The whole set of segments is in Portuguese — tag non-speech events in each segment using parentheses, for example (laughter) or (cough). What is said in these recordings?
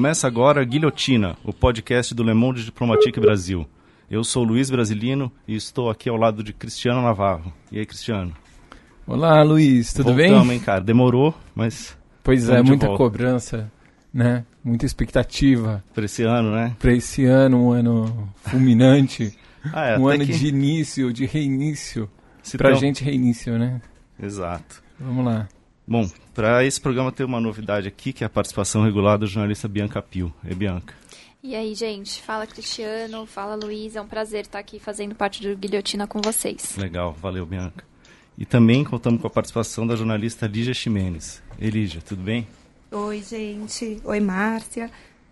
Começa agora Guilhotina, o podcast do Le Monde Diplomatique Brasil. Eu sou Luiz Brasilino e estou aqui ao lado de Cristiano Navarro. E aí, Cristiano? Olá, Luiz, tudo Voltamos, bem? hein, cara? Demorou, mas. Pois é, muita volta. cobrança, né? Muita expectativa. Para esse ano, né? Para esse ano, um ano fulminante. (laughs) ah, é, um ano que... de início, de reinício. Para a gente, reinício, né? Exato. Vamos lá. Bom, para esse programa tem uma novidade aqui, que é a participação regular da jornalista Bianca Pio. E Bianca? E aí, gente? Fala Cristiano, fala Luiz. É um prazer estar aqui fazendo parte do Guilhotina com vocês. Legal, valeu, Bianca. E também contamos com a participação da jornalista Lígia Ximenes. Elígia, tudo bem? Oi, gente. Oi, Márcia.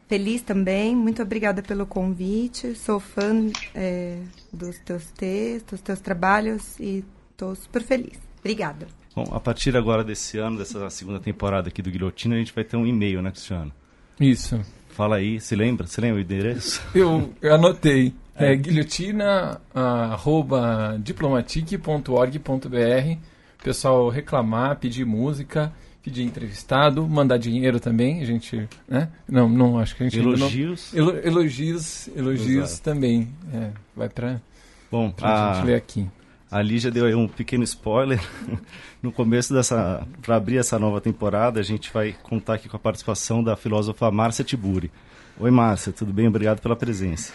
Feliz também. Muito obrigada pelo convite. Sou fã é, dos teus textos, dos teus trabalhos e estou super feliz. Obrigada. Bom, a partir agora desse ano, dessa segunda temporada aqui do Guilhotina, a gente vai ter um e-mail, né, Cristiano? Isso. Fala aí, se lembra? Você lembra o endereço? (laughs) Eu, anotei. É, é guilhotina.diplomatique.org.br Pessoal reclamar, pedir música, pedir entrevistado, mandar dinheiro também, a gente, né? Não, não, acho que a gente elogios, não, elo, elogios, elogios Exato. também. É, vai para Bom, pra a, gente ler aqui. A Lígia deu aí um pequeno spoiler. (laughs) No começo dessa. Para abrir essa nova temporada, a gente vai contar aqui com a participação da filósofa Márcia Tiburi. Oi, Márcia, tudo bem? Obrigado pela presença.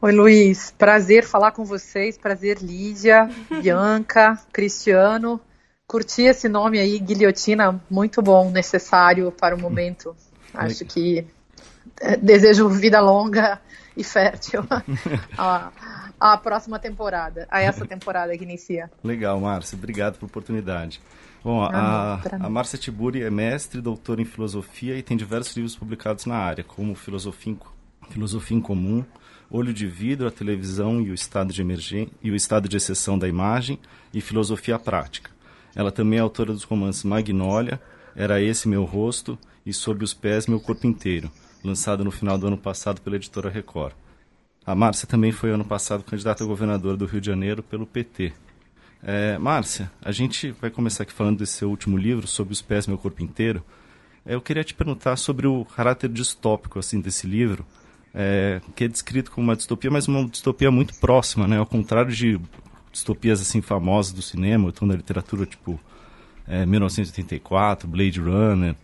Oi, Luiz. Prazer falar com vocês. Prazer, Lídia, (laughs) Bianca, Cristiano. Curti esse nome aí, guilhotina, muito bom, necessário para o momento. (laughs) Acho que é, desejo vida longa e fértil a próxima temporada, a essa temporada que inicia. (laughs) Legal, Márcia, obrigado pela oportunidade. Bom, a, a Márcia Tiburi é mestre, doutora em filosofia e tem diversos livros publicados na área, como Filosofia em, filosofia em Comum, Olho de Vidro, a Televisão e o Estado de Emergência e o Estado de Exceção da Imagem e Filosofia Prática. Ela também é autora dos romances Magnólia, Era Esse Meu Rosto e Sob os Pés Meu Corpo Inteiro, lançado no final do ano passado pela editora Record. A Márcia também foi ano passado candidata a governadora do Rio de Janeiro pelo PT. É, Márcia, a gente vai começar aqui falando desse seu último livro, Sobre os Pés Meu Corpo Inteiro. É, eu queria te perguntar sobre o caráter distópico assim desse livro, é, que é descrito como uma distopia, mas uma distopia muito próxima, né? Ao contrário de distopias assim famosas do cinema, ou então da literatura, tipo é, 1984, Blade Runner,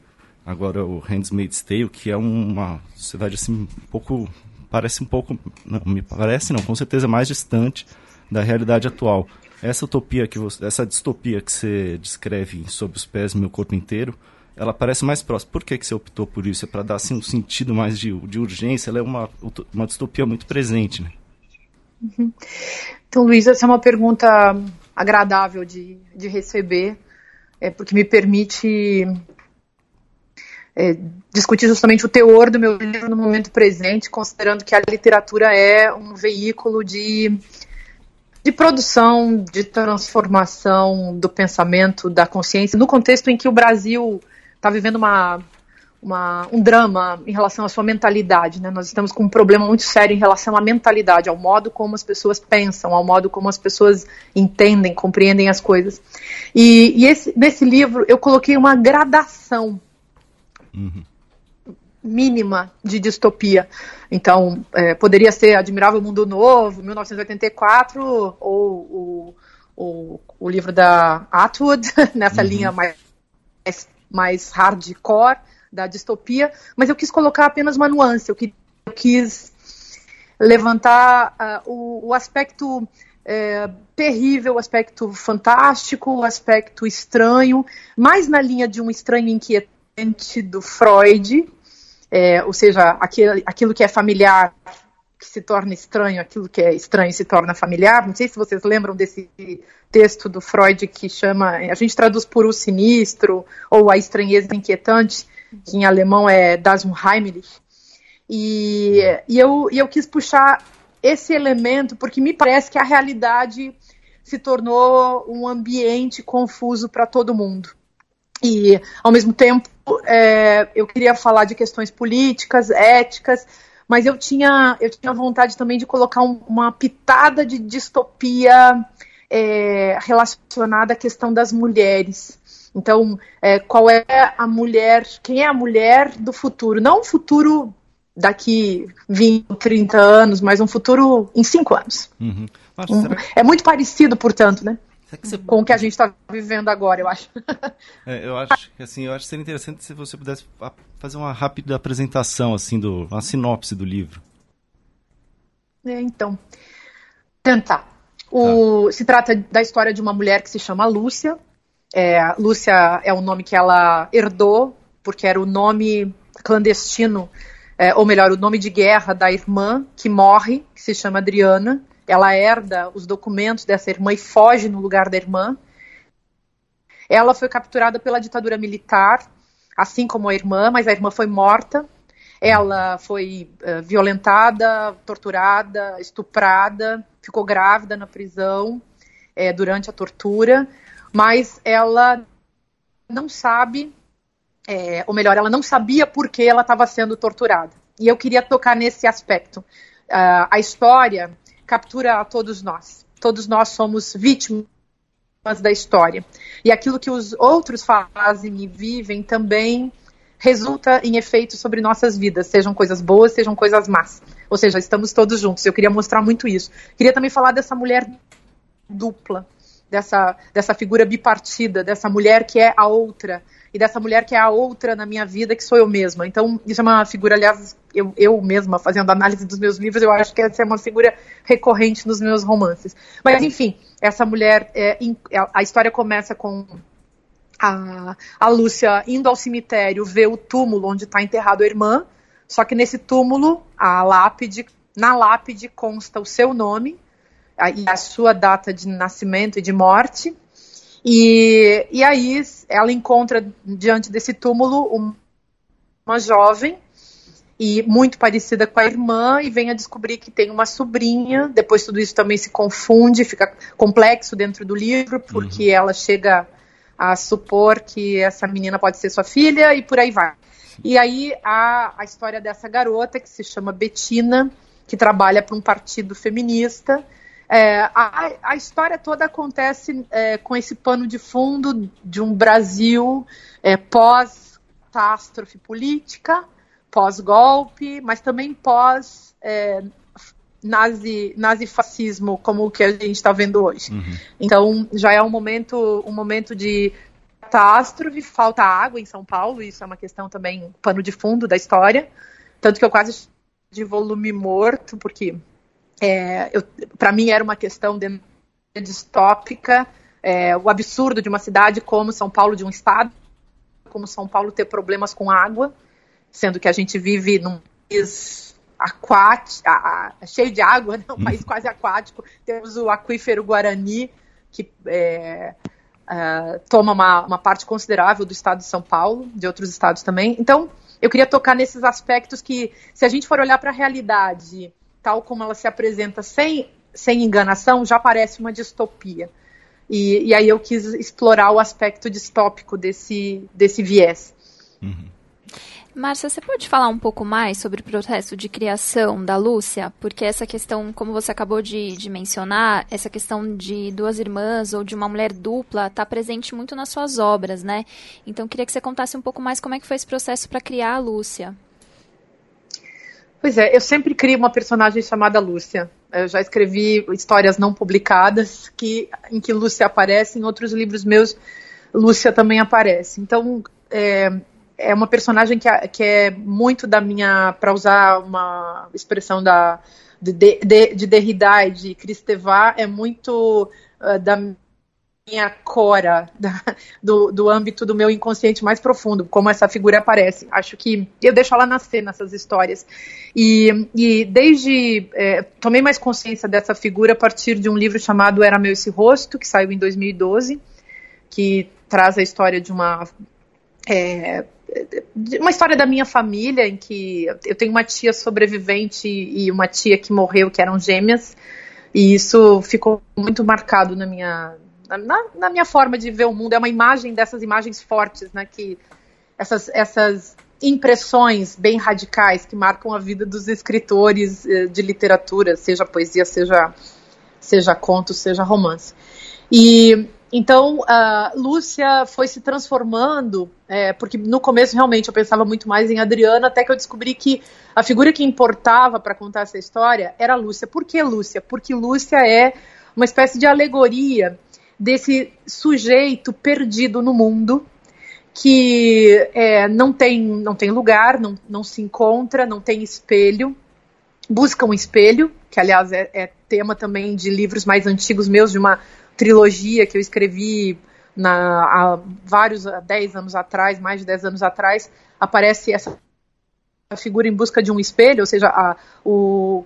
agora o Handmaid's Tale, que é uma sociedade assim um pouco parece um pouco, não, me parece não, com certeza mais distante da realidade atual. Essa utopia que você, essa distopia que você descreve sob os pés meu corpo inteiro, ela parece mais próxima. Por que, que você optou por isso? É para dar assim, um sentido mais de, de urgência? Ela é uma, uma distopia muito presente, né? Uhum. Então, Luiz, essa é uma pergunta agradável de, de receber, é, porque me permite é, discutir justamente o teor do meu livro no momento presente, considerando que a literatura é um veículo de, de produção, de transformação do pensamento, da consciência, no contexto em que o Brasil está vivendo uma, uma, um drama em relação à sua mentalidade. Né? Nós estamos com um problema muito sério em relação à mentalidade, ao modo como as pessoas pensam, ao modo como as pessoas entendem, compreendem as coisas. E, e esse, nesse livro eu coloquei uma gradação uhum. mínima de distopia. Então, é, poderia ser Admirável Mundo Novo, 1984, ou o, o, o livro da Atwood, (laughs) nessa uhum. linha mais, mais hardcore da distopia, mas eu quis colocar apenas uma nuance, eu, que, eu quis levantar uh, o, o, aspecto é, terrível, o aspecto fantástico, o aspecto estranho, mais na linha de um estranho inquieto do Freud, é, ou seja, aquilo, aquilo que é familiar que se torna estranho, aquilo que é estranho se torna familiar. Não sei se vocês lembram desse texto do Freud que chama, a gente traduz por o sinistro ou a estranheza inquietante, que em alemão é das Unheimlich. E, e, eu, e eu quis puxar esse elemento porque me parece que a realidade se tornou um ambiente confuso para todo mundo. E, ao mesmo tempo, é, eu queria falar de questões políticas, éticas, mas eu tinha, eu tinha vontade também de colocar um, uma pitada de distopia é, relacionada à questão das mulheres. Então, é, qual é a mulher, quem é a mulher do futuro? Não um futuro daqui 20, 30 anos, mas um futuro em 5 anos. Uhum. Nossa, uhum. É muito parecido, portanto, né? Você... Com o que a gente está vivendo agora, eu acho. (laughs) É, eu acho que assim, eu acho que seria interessante se você pudesse fazer uma rápida apresentação, assim, do, uma sinopse do livro. É, então, tentar. O, tá. Se trata da história de uma mulher que se chama Lúcia. É, Lúcia é o nome que ela herdou, porque era o nome clandestino, é, ou melhor, o nome de guerra da irmã que morre, que se chama Adriana. Ela herda os documentos dessa irmã e foge no lugar da irmã. Ela foi capturada pela ditadura militar, assim como a irmã, mas a irmã foi morta. Ela foi uh, violentada, torturada, estuprada, ficou grávida na prisão é, durante a tortura, mas ela não sabe, é, ou melhor, ela não sabia por que ela estava sendo torturada. E eu queria tocar nesse aspecto. Uh, a história captura a todos nós. Todos nós somos vítimas da história. E aquilo que os outros fazem e vivem também resulta em efeitos sobre nossas vidas, sejam coisas boas, sejam coisas más. Ou seja, estamos todos juntos. Eu queria mostrar muito isso. Queria também falar dessa mulher dupla, dessa, dessa figura bipartida, dessa mulher que é a outra, e dessa mulher que é a outra na minha vida, que sou eu mesma. Então, isso é uma figura, aliás, eu, eu mesma, fazendo análise dos meus livros, eu acho que essa é uma figura recorrente nos meus romances. Mas, enfim, essa mulher, é, a história começa com a, a Lúcia indo ao cemitério ver o túmulo onde está enterrado a irmã, só que nesse túmulo, a lápide, na lápide consta o seu nome a, e a sua data de nascimento e de morte. E, e aí ela encontra diante desse túmulo uma jovem e muito parecida com a irmã e vem a descobrir que tem uma sobrinha. Depois tudo isso também se confunde, fica complexo dentro do livro porque uhum. ela chega a supor que essa menina pode ser sua filha e por aí vai. E aí a, a história dessa garota que se chama Betina, que trabalha para um partido feminista. É, a, a, história toda acontece é, com esse pano de fundo de um Brasil é, pós-catástrofe política, pós-golpe, mas também pós é, nazi, nazifascismo como o que a gente está vendo hoje. Uhum. Então já é um momento, um momento de catástrofe, falta água em São Paulo, isso é uma questão também pano de fundo da história, tanto que eu quase de volume morto, porque é, para mim era uma questão de, distópica, é, o absurdo de uma cidade como São Paulo, de um estado como São Paulo ter problemas com água, sendo que a gente vive num país aquático, cheio de água, né? um país quase aquático. Temos o aquífero Guarani, que é, é, toma uma, uma parte considerável do estado de São Paulo, de outros estados também. Então, eu queria tocar nesses aspectos que, se a gente for olhar para a realidade tal como ela se apresenta sem, sem enganação, já parece uma distopia. E, e aí eu quis explorar o aspecto distópico desse, desse viés. Uhum. Márcia, você pode falar um pouco mais sobre o processo de criação da Lúcia? Porque essa questão, como você acabou de, de mencionar, essa questão de duas irmãs ou de uma mulher dupla está presente muito nas suas obras, né? Então, queria que você contasse um pouco mais como é que foi esse processo para criar a Lúcia. Pois é, eu sempre crio uma personagem chamada Lúcia. Eu já escrevi histórias não publicadas que, em que Lúcia aparece, em outros livros meus, Lúcia também aparece. Então, é, é uma personagem que, que é muito da minha, para usar uma expressão da de, de, de Derrida e de Cristevá, é muito uh, da minha cora, da, do, do âmbito do meu inconsciente mais profundo, como essa figura aparece. Acho que eu deixo ela nascer nessas histórias. E, e desde. É, tomei mais consciência dessa figura a partir de um livro chamado Era Meu Esse Rosto, que saiu em 2012, que traz a história de uma. É, uma história da minha família, em que eu tenho uma tia sobrevivente e uma tia que morreu, que eram gêmeas, e isso ficou muito marcado na minha, na, na minha forma de ver o mundo. É uma imagem dessas imagens fortes, né, que essas, essas impressões bem radicais que marcam a vida dos escritores eh, de literatura, seja poesia, seja, seja conto, seja romance. E então, a Lúcia foi se transformando, é, porque no começo realmente eu pensava muito mais em Adriana, até que eu descobri que a figura que importava para contar essa história era Lúcia. Por que Lúcia? Porque Lúcia é uma espécie de alegoria desse sujeito perdido no mundo, que é, não, tem, não tem lugar, não, não se encontra, não tem espelho, busca um espelho, que aliás é, é tema também de livros mais antigos meus, de uma trilogia que eu escrevi na, há vários, há 10 anos atrás, mais de 10 anos atrás, aparece essa figura em busca de um espelho, ou seja, a, o,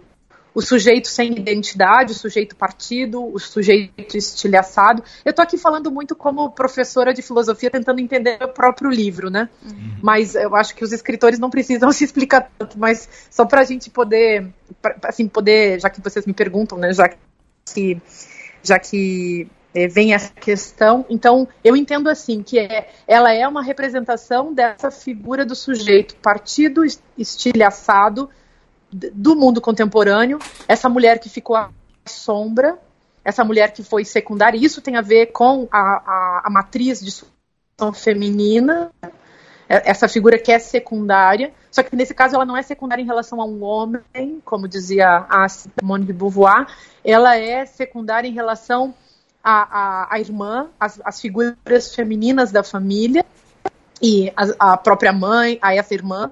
o sujeito sem identidade, o sujeito partido, o sujeito estilhaçado. Eu estou aqui falando muito como professora de filosofia, tentando entender o próprio livro, né? Uhum. Mas eu acho que os escritores não precisam (laughs) se explicar tanto, mas só para a gente poder, pra, assim, poder, já que vocês me perguntam, né, já que já que é, vem essa questão. Então, eu entendo assim que é, ela é uma representação dessa figura do sujeito partido, estilhaçado do mundo contemporâneo, essa mulher que ficou à sombra, essa mulher que foi secundária. Isso tem a ver com a, a, a matriz de feminina, é, essa figura que é secundária, só que nesse caso ela não é secundária em relação a um homem, como dizia a Simone de Beauvoir, ela é secundária em relação à, à, irmã, às, às, figuras femininas da família, e a, a própria mãe, a essa irmã,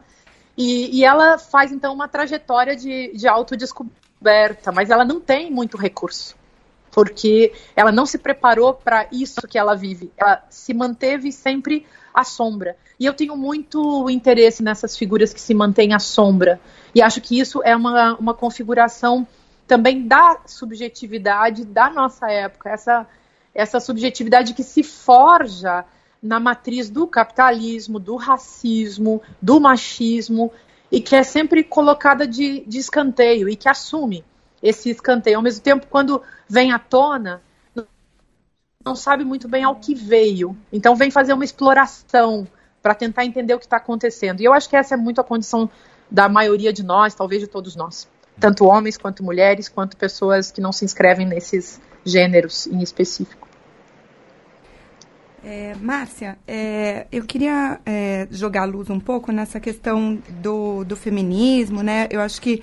e, e, ela faz então uma trajetória de, de autodescoberta, mas ela não tem muito recurso, porque ela não se preparou para isso que ela vive, ela se manteve sempre à sombra. E eu tenho muito interesse nessas figuras que se mantêm à sombra. E acho que isso é uma, uma configuração também da subjetividade da nossa época, essa, essa subjetividade que se forja na matriz do capitalismo, do racismo, do machismo, e que é sempre colocada de, de escanteio e que assume esse escanteio. Ao mesmo tempo, quando vem à tona, não sabe muito bem ao que veio. Então, vem fazer uma exploração para tentar entender o que está acontecendo. E eu acho que essa é muito a condição da maioria de nós, talvez de todos nós, tanto homens quanto mulheres, quanto pessoas que não se inscrevem nesses gêneros em específico. É, Márcia, é, eu queria é, jogar luz um pouco nessa questão do, do feminismo, né? Eu acho que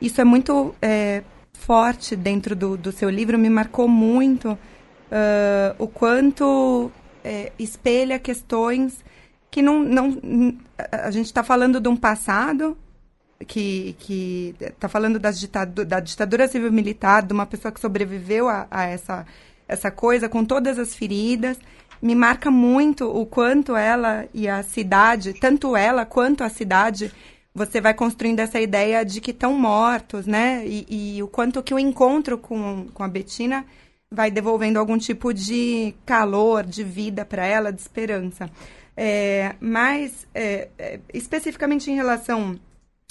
isso é muito é, forte dentro do, do seu livro, me marcou muito uh, o quanto é, espelha questões que não, não a gente está falando de um passado que que está falando das da ditadura civil militar de uma pessoa que sobreviveu a, a, essa essa coisa com todas as feridas me marca muito o quanto ela e a cidade tanto ela quanto a cidade você vai construindo essa ideia de que estão mortos né e, e o quanto que o encontro com, com a Betina vai devolvendo algum tipo de calor de vida para ela de esperança é, mas, é, é, especificamente em relação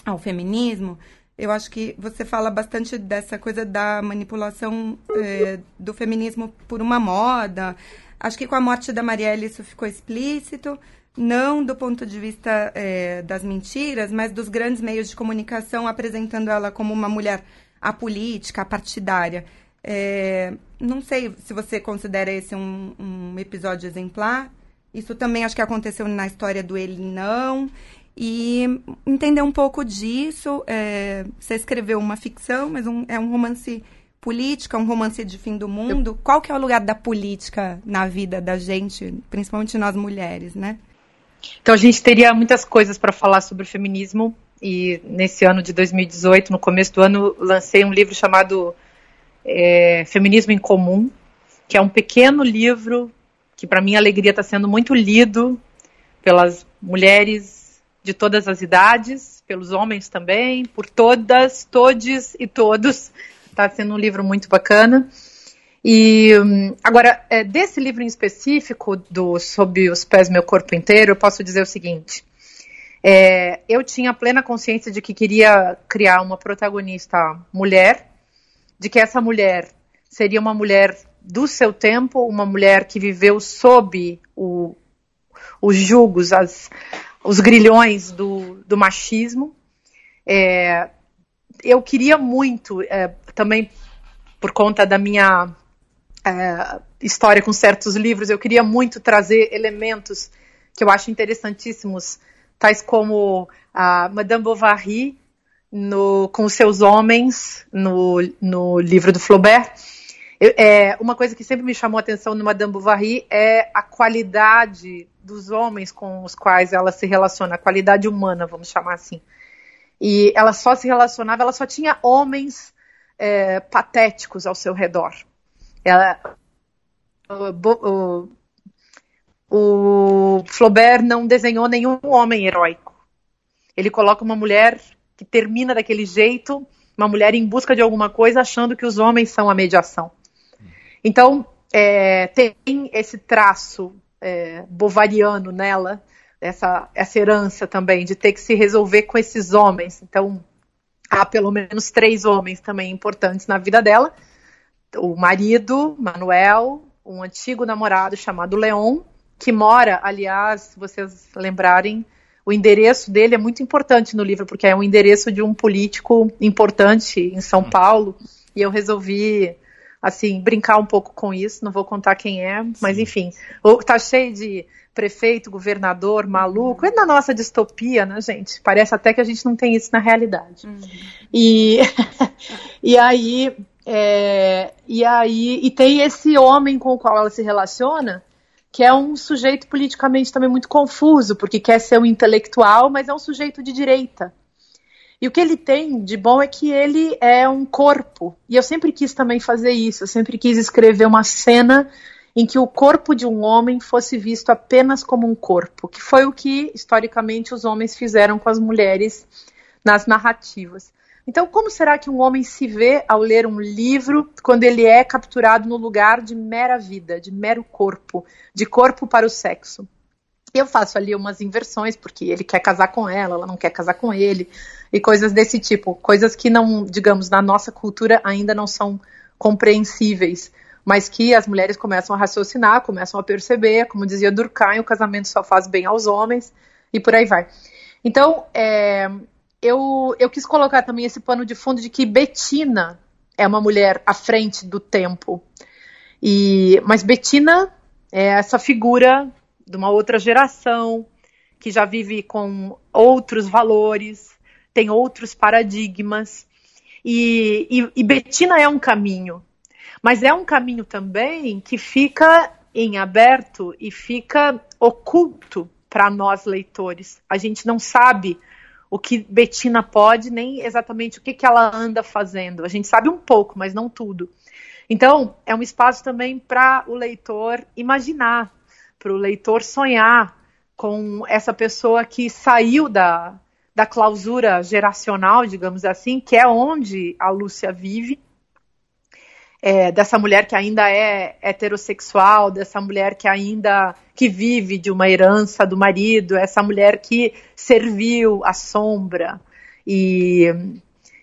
ao feminismo, eu acho que você fala bastante dessa coisa da manipulação é, do feminismo por uma moda. Acho que com a morte da Marielle isso ficou explícito, não do ponto de vista é, das mentiras, mas dos grandes meios de comunicação apresentando ela como uma mulher apolítica, partidária. É, não sei se você considera esse um, um episódio exemplar. Isso também acho que aconteceu na história do Ele Não. E entender um pouco disso. É, você escreveu uma ficção, mas um, é um romance político, é um romance de fim do mundo. Eu... Qual que é o lugar da política na vida da gente, principalmente nós mulheres, né? Então a gente teria muitas coisas para falar sobre o feminismo. E nesse ano de 2018, no começo do ano, lancei um livro chamado é, Feminismo em Comum, que é um pequeno livro que para mim a alegria está sendo muito lido pelas mulheres de todas as idades, pelos homens também, por todas, todes e todos. Está sendo um livro muito bacana. E agora, é, desse livro em específico, do Sob os Pés Meu Corpo Inteiro, eu posso dizer o seguinte. É, eu tinha plena consciência de que queria criar uma protagonista mulher, de que essa mulher seria uma mulher do seu tempo, uma mulher que viveu sob o, os julgos, as, os grilhões do, do machismo. É, eu queria muito, é, também por conta da minha é, história com certos livros, eu queria muito trazer elementos que eu acho interessantíssimos, tais como a Madame Bovary no, com seus homens no, no livro do Flaubert. Eu, é, uma coisa que sempre me chamou a atenção no Madame Bovary é a qualidade dos homens com os quais ela se relaciona, a qualidade humana, vamos chamar assim. E ela só se relacionava, ela só tinha homens é, patéticos ao seu redor. Ela, o, o, o Flaubert não desenhou nenhum homem heróico. Ele coloca uma mulher que termina daquele jeito, uma mulher em busca de alguma coisa, achando que os homens são a mediação. Então, é, tem esse traço é, bovariano nela, essa, essa herança também, de ter que se resolver com esses homens. Então, há pelo menos três homens também importantes na vida dela: o marido, Manuel, um antigo namorado chamado Leon, que mora, aliás, se vocês lembrarem, o endereço dele é muito importante no livro, porque é um endereço de um político importante em São hum. Paulo, e eu resolvi assim, brincar um pouco com isso, não vou contar quem é, mas Sim. enfim, tá cheio de prefeito, governador, maluco, é na nossa distopia, né, gente? Parece até que a gente não tem isso na realidade. Uhum. E, (laughs) e aí, é, e aí, e tem esse homem com o qual ela se relaciona, que é um sujeito politicamente também muito confuso, porque quer ser um intelectual, mas é um sujeito de direita. E o que ele tem de bom é que ele é um corpo. E eu sempre quis também fazer isso. Eu sempre quis escrever uma cena em que o corpo de um homem fosse visto apenas como um corpo, que foi o que historicamente os homens fizeram com as mulheres nas narrativas. Então, como será que um homem se vê ao ler um livro quando ele é capturado no lugar de mera vida, de mero corpo, de corpo para o sexo? Eu faço ali umas inversões, porque ele quer casar com ela, ela não quer casar com ele, e coisas desse tipo. Coisas que não, digamos, na nossa cultura ainda não são compreensíveis mas que as mulheres começam a raciocinar, começam a perceber, como dizia Durkheim, o casamento só faz bem aos homens, e por aí vai. Então, é, eu, eu quis colocar também esse pano de fundo de que Betina é uma mulher à frente do tempo. E, mas Betina é essa figura de uma outra geração, que já vive com outros valores, tem outros paradigmas. E, e, e Betina é um caminho. Mas é um caminho também que fica em aberto e fica oculto para nós leitores. A gente não sabe o que Betina pode, nem exatamente o que, que ela anda fazendo. A gente sabe um pouco, mas não tudo. Então, é um espaço também para o leitor imaginar, para o leitor sonhar com essa pessoa que saiu da, da clausura geracional, digamos assim, que é onde a Lúcia vive, é, dessa mulher que ainda é heterossexual, dessa mulher que ainda que vive de uma herança do marido, essa mulher que serviu à sombra e,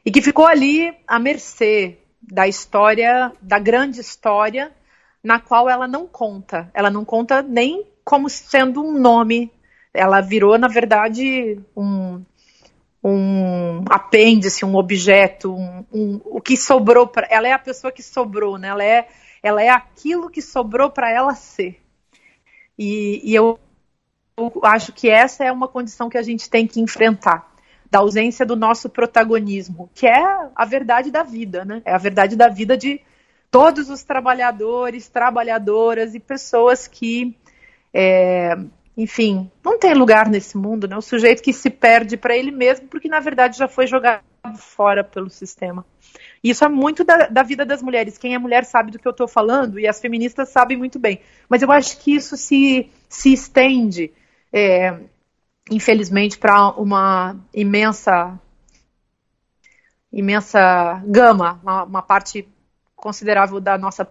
e que ficou ali à mercê da história, da grande história, na qual ela não conta. Ela não conta nem como sendo um nome. Ela virou, na verdade, um, um apêndice, um objeto, um, um, o que sobrou para ela é a pessoa que sobrou, né? Ela é, ela é aquilo que sobrou para ela ser. E, e eu, eu acho que essa é uma condição que a gente tem que enfrentar da ausência do nosso protagonismo, que é a verdade da vida, né? É a verdade da vida de todos os trabalhadores, trabalhadoras e pessoas que é, enfim, não tem lugar nesse mundo, né? O sujeito que se perde para ele mesmo, porque na verdade já foi jogado fora pelo sistema. Isso é muito da, da, vida das mulheres. Quem é mulher sabe do que eu estou falando e as feministas sabem muito bem. Mas eu acho que isso se, se estende, é, infelizmente, para uma imensa imensa gama, uma, uma parte considerável da nossa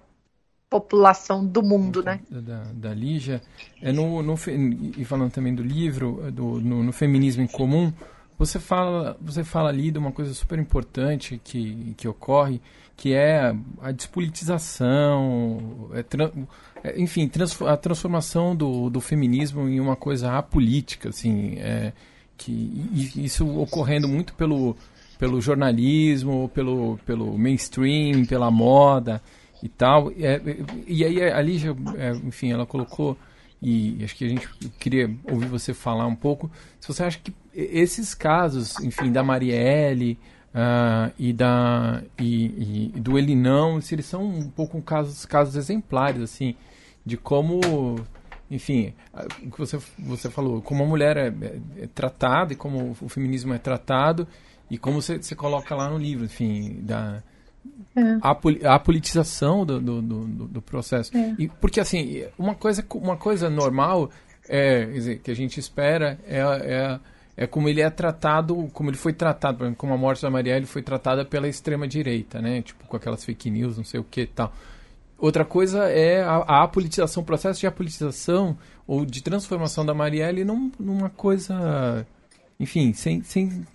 população do mundo, né? Da, da Lígia. É no, no, e falando também do livro, do, no, no, Feminismo em Comum, você fala, você fala ali de uma coisa super importante que, que ocorre, que é a despolitização, é, é, enfim, trans, a transformação do, do feminismo em uma coisa apolítica, assim, é, que isso ocorrendo muito pelo, pelo jornalismo, pelo, pelo mainstream, pela moda, e tal. É, e aí a Lígia, é, enfim, ela colocou, e acho que a gente queria ouvir você falar um pouco, se você acha que esses casos, enfim, da Marielle uh, e, da, e, e, do Elinão, se eles são um pouco casos, casos exemplares, assim, de como enfim, o que você, você falou, como a mulher é, é, é, tratada e como o feminismo é tratado e como você, você coloca lá no livro, enfim, da, é. a, a, politização do, do, do, do processo. É. E, porque, assim, uma coisa, uma coisa normal é, dizer, que a gente espera é, é, é como ele é tratado, como ele foi tratado, por exemplo, como a morte da Marielle foi tratada pela extrema-direita, né? Tipo, com aquelas fake news, não sei o que e tal. Outra coisa é a, a apolitização, o processo de apolitização ou de transformação da Marielle num, numa coisa, enfim, sem, sem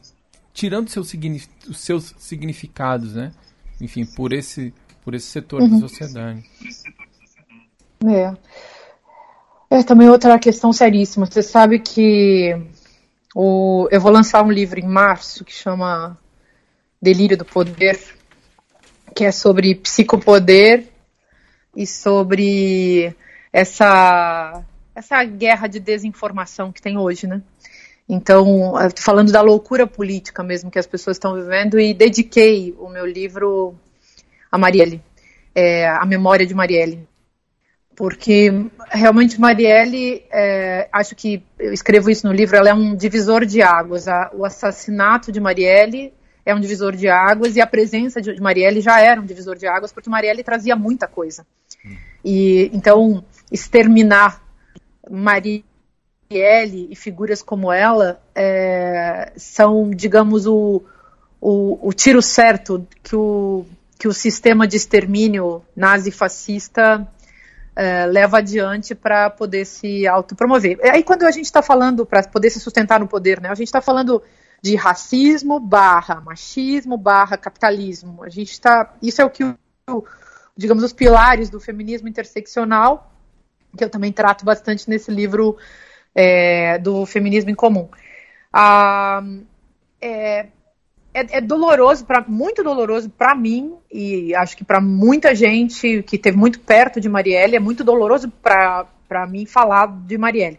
tirando seu, os seus significados, né? Enfim, por esse, por esse setor uhum. da sociedade. É. É também outra questão seríssima. Você sabe que o, eu vou lançar um livro em março que chama Delírio do Poder, que é sobre psicopoder e sobre essa, essa guerra de desinformação que tem hoje, né? Então, falando da loucura política mesmo que as pessoas estão vivendo, e dediquei o meu livro a Marielle, é, a memória de Marielle. Porque realmente Marielle, é, acho que eu escrevo isso no livro, ela é um divisor de águas. A, o assassinato de Marielle é um divisor de águas e a presença de Marielle já era um divisor de águas, porque Marielle trazia muita coisa. E então exterminar Marielle e figuras como ela é, são, digamos, o, o, o, tiro certo que o, que o sistema de extermínio nazi-fascista é, leva adiante para poder se autopromover. Aí quando a gente está falando para poder se sustentar no poder, né, a gente está falando de racismo barra machismo barra capitalismo. A gente está, isso é o que o digamos, os pilares do feminismo interseccional, que eu também trato bastante nesse livro é, do Feminismo em Comum. Ah, é, é, é, doloroso, pra, muito doloroso para mim, e acho que para muita gente que esteve muito perto de Marielle, é muito doloroso para mim falar de Marielle.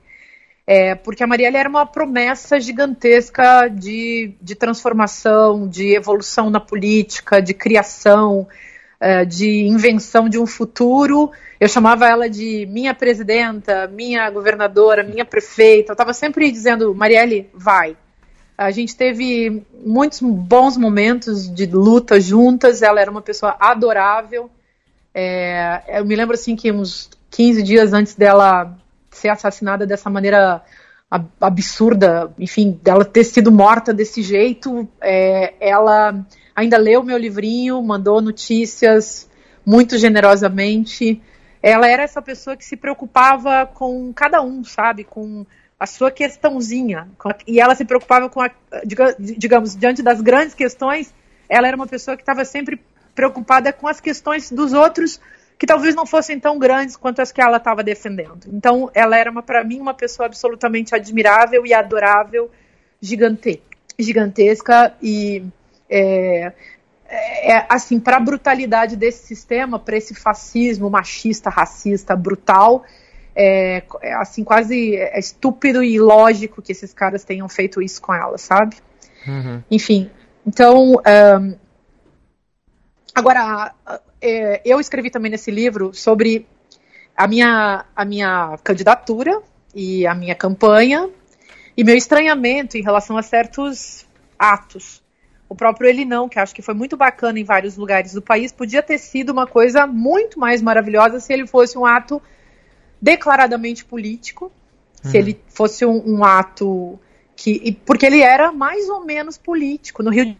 É, porque a Marielle era uma promessa gigantesca de, de transformação, de evolução na política, de criação, uh, de invenção de um futuro. Eu chamava ela de minha presidenta, minha governadora, minha prefeita. Eu estava sempre dizendo, Marielle, vai. A gente teve muitos bons momentos de luta juntas. Ela era uma pessoa adorável. É, eu me lembro assim que uns 15 dias antes dela ser assassinada dessa maneira absurda, enfim, dela ter sido morta desse jeito, é, ela ainda leu meu livrinho, mandou notícias muito generosamente. Ela era essa pessoa que se preocupava com cada um, sabe? Com a sua questãozinha. E ela se preocupava com, a, digamos, diante das grandes questões, ela era uma pessoa que estava sempre preocupada com as questões dos outros que talvez não fossem tão grandes quanto as que ela estava defendendo. Então, ela era, para mim, uma pessoa absolutamente admirável e adorável, gigante, gigantesca e é, é, é assim, para a brutalidade desse sistema, para esse fascismo machista, racista, brutal, é, é, assim, quase é estúpido e ilógico que esses caras tenham feito isso com ela, sabe? Uhum. Enfim, então. Um, agora, é, eu escrevi também nesse livro sobre a minha, a minha candidatura e a minha campanha e meu estranhamento em relação a certos atos o próprio Ele Não, que acho que foi muito bacana em vários lugares do país, podia ter sido uma coisa muito mais maravilhosa se ele fosse um ato declaradamente político, uhum. se ele fosse um, um, ato que. Porque ele era mais ou menos político. No Rio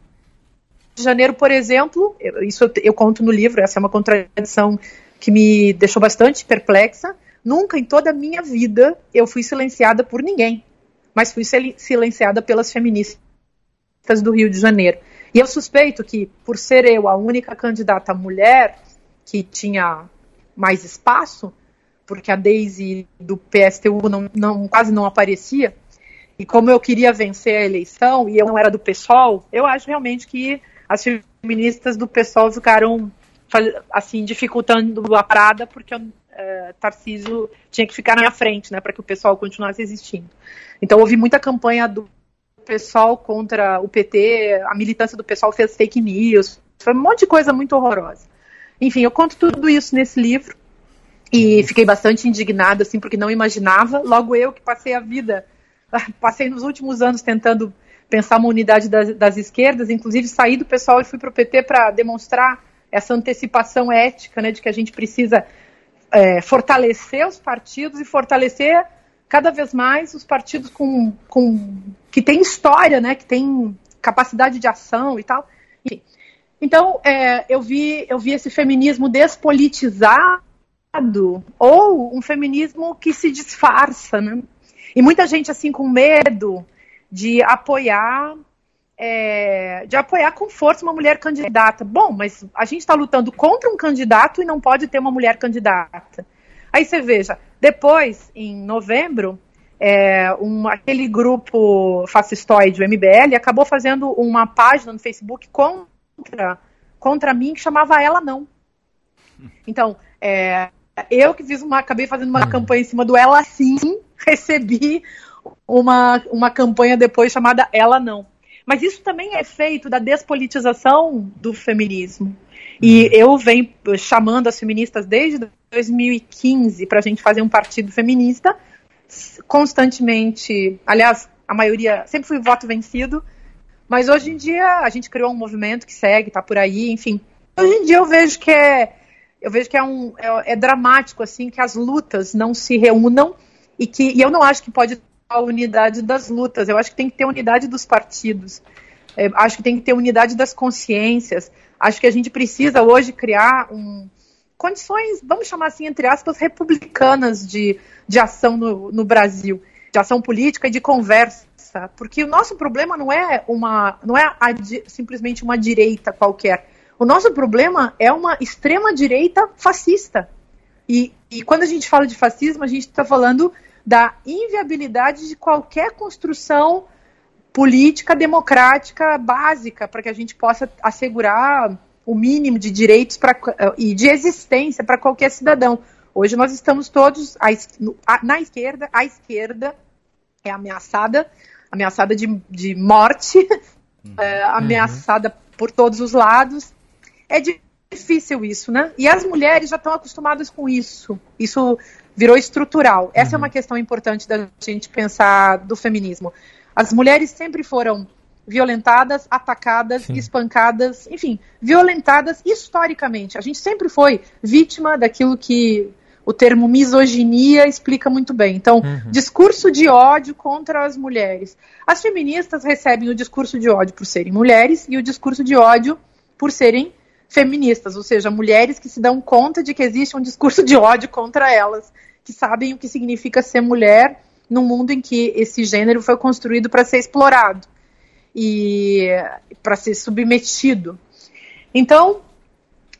de Janeiro, por exemplo, isso eu, eu conto no livro, essa é uma contradição que me deixou bastante perplexa. Nunca em toda a minha vida eu fui silenciada por ninguém, mas fui silenciada pelas feministas do Rio de Janeiro. E eu suspeito que, por ser eu a única candidata mulher que tinha mais espaço, porque a Daisy do PSTU não, não, quase não aparecia, e como eu queria vencer a eleição e eu não era do PSOL, eu acho realmente que as feministas do PSOL ficaram assim, dificultando a parada, porque o uh, Tarcísio tinha que ficar na frente, né, para que o pessoal continuasse existindo. Então houve muita campanha do pessoal contra o PT, a militância do pessoal fez fake news, foi um monte de coisa muito horrorosa. Enfim, eu conto tudo isso nesse livro e fiquei bastante indignada, assim, porque não imaginava. Logo eu que passei a vida, (laughs) passei nos últimos anos tentando pensar uma unidade das, das esquerdas, inclusive saí do pessoal e fui para o PT para demonstrar essa antecipação ética, né, de que a gente precisa é, fortalecer os partidos e fortalecer cada vez mais os partidos com, com que tem história, né, que tem capacidade de ação e tal. Enfim. Então, é, eu vi eu vi esse feminismo despolitizado ou um feminismo que se disfarça, né? E muita gente assim com medo de apoiar é, de apoiar com força uma mulher candidata. Bom, mas a gente está lutando contra um candidato e não pode ter uma mulher candidata. Aí você veja, depois, em novembro, é, um, aquele grupo fascistoide, o MBL, acabou fazendo uma página no Facebook contra, contra mim que chamava Ela Não. Então, é, eu que fiz uma, acabei fazendo uma campanha em cima do Ela Sim, (laughs) recebi uma, uma campanha depois chamada Ela Não. Mas isso também é feito da despolitização do feminismo. E uhum. eu venho chamando as feministas desde 2015 para a gente fazer um partido feminista, constantemente. Aliás, a maioria sempre foi voto vencido, mas hoje em dia a gente criou um movimento que segue, está por aí, enfim. Hoje em dia eu vejo que é eu vejo que é, um, é, é dramático assim que as lutas não se reúnam e que e eu não acho que pode a unidade das lutas, eu acho que tem que ter unidade dos partidos, é, acho que tem que ter unidade das consciências, acho que a gente precisa hoje criar um, condições, vamos chamar assim, entre aspas, republicanas de, de ação no, no Brasil, de ação política e de conversa, porque o nosso problema não é uma, não é a, simplesmente uma direita qualquer, o nosso problema é uma extrema direita fascista. E, e quando a gente fala de fascismo, a gente está falando da inviabilidade de qualquer construção política democrática básica para que a gente possa assegurar o mínimo de direitos pra, e de existência para qualquer cidadão. Hoje nós estamos todos na esquerda, a esquerda é ameaçada, ameaçada de, de morte, (laughs) uhum. é, ameaçada por todos os lados. É difícil isso, né? E as mulheres já estão acostumadas com isso. Isso virou estrutural. Essa uhum. é uma questão importante da gente pensar do feminismo. As mulheres sempre foram violentadas, atacadas, Sim. espancadas, enfim, violentadas historicamente. A gente sempre foi vítima daquilo que o termo misoginia explica muito bem. Então, uhum. discurso de ódio contra as mulheres. As feministas recebem o discurso de ódio por serem mulheres e o discurso de ódio por serem feministas, ou seja, mulheres que se dão conta de que existe um discurso de ódio contra elas que sabem o que significa ser mulher num mundo em que esse gênero foi construído para ser explorado e para ser submetido. Então,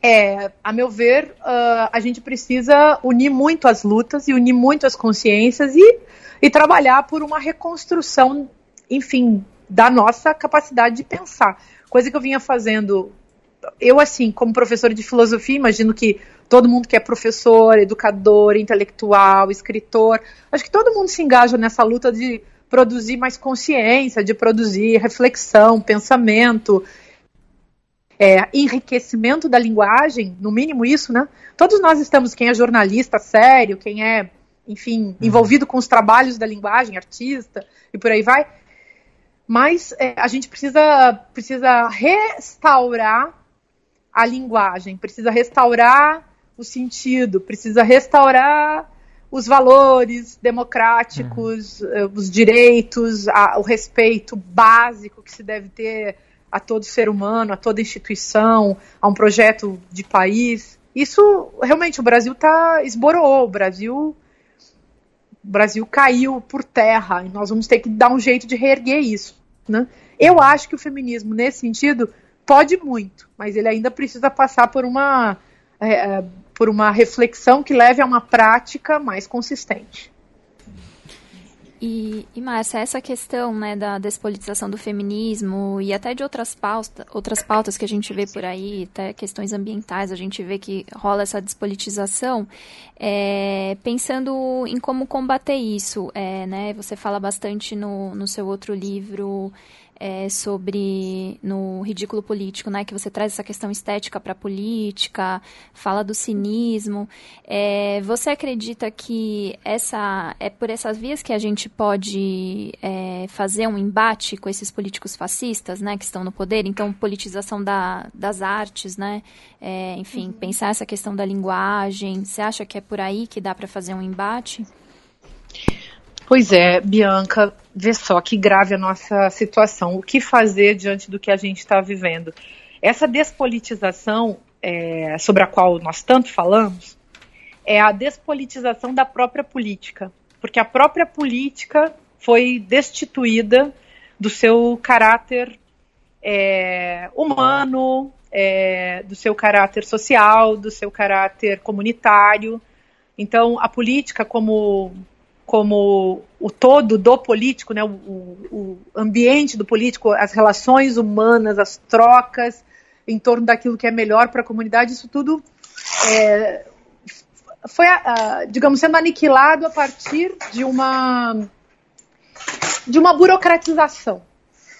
é, a meu ver, uh, a gente precisa unir muito as lutas e unir muito as consciências e, e trabalhar por uma reconstrução, enfim, da nossa capacidade de pensar. Coisa que eu vinha fazendo eu, assim, como professora de filosofia, imagino que todo mundo que é professor, educador, intelectual, escritor, acho que todo mundo se engaja nessa luta de produzir mais consciência, de produzir reflexão, pensamento, é, enriquecimento da linguagem, no mínimo isso, né? Todos nós estamos, quem é jornalista sério, quem é, enfim, uhum. envolvido com os trabalhos da linguagem, artista e por aí vai. Mas é, a gente precisa, precisa restaurar a linguagem, precisa restaurar o sentido, precisa restaurar os valores democráticos, uhum. os direitos, a, o respeito básico que se deve ter a todo ser humano, a toda instituição, a um projeto de país. Isso realmente o Brasil tá esboroou, o Brasil o Brasil caiu por terra e nós vamos ter que dar um jeito de reerguer isso, né? Eu acho que o feminismo nesse sentido pode muito, mas ele ainda precisa passar por uma, é, por uma reflexão que leve a uma prática mais consistente. E, e Márcia, essa questão né, da despolitização do feminismo e até de outras pautas, outras pautas que a gente vê por aí, até questões ambientais, a gente vê que rola essa despolitização, é, pensando em como combater isso. É, né, você fala bastante no, no seu outro livro é, sobre no ridículo político, né, que você traz essa questão estética para a política, fala do cinismo. É, você acredita que essa é por essas vias que a gente pode é, fazer um embate com esses políticos fascistas, né, que estão no poder? Então, politização da, das artes, né, é, enfim, uhum. pensar essa questão da linguagem. Você acha que é por aí que dá para fazer um embate? Pois é, Bianca, vê só que grave a nossa situação. O que fazer diante do que a gente está vivendo? Essa despolitização é, sobre a qual nós tanto falamos é a despolitização da própria política, porque a própria política foi destituída do seu caráter é, humano, é, do seu caráter social, do seu caráter comunitário. Então, a política, como como o todo do político, né, o, o, ambiente do político, as relações humanas, as trocas em torno daquilo que é melhor para a comunidade, isso tudo é, foi, digamos, sendo aniquilado a partir de uma de uma burocratização.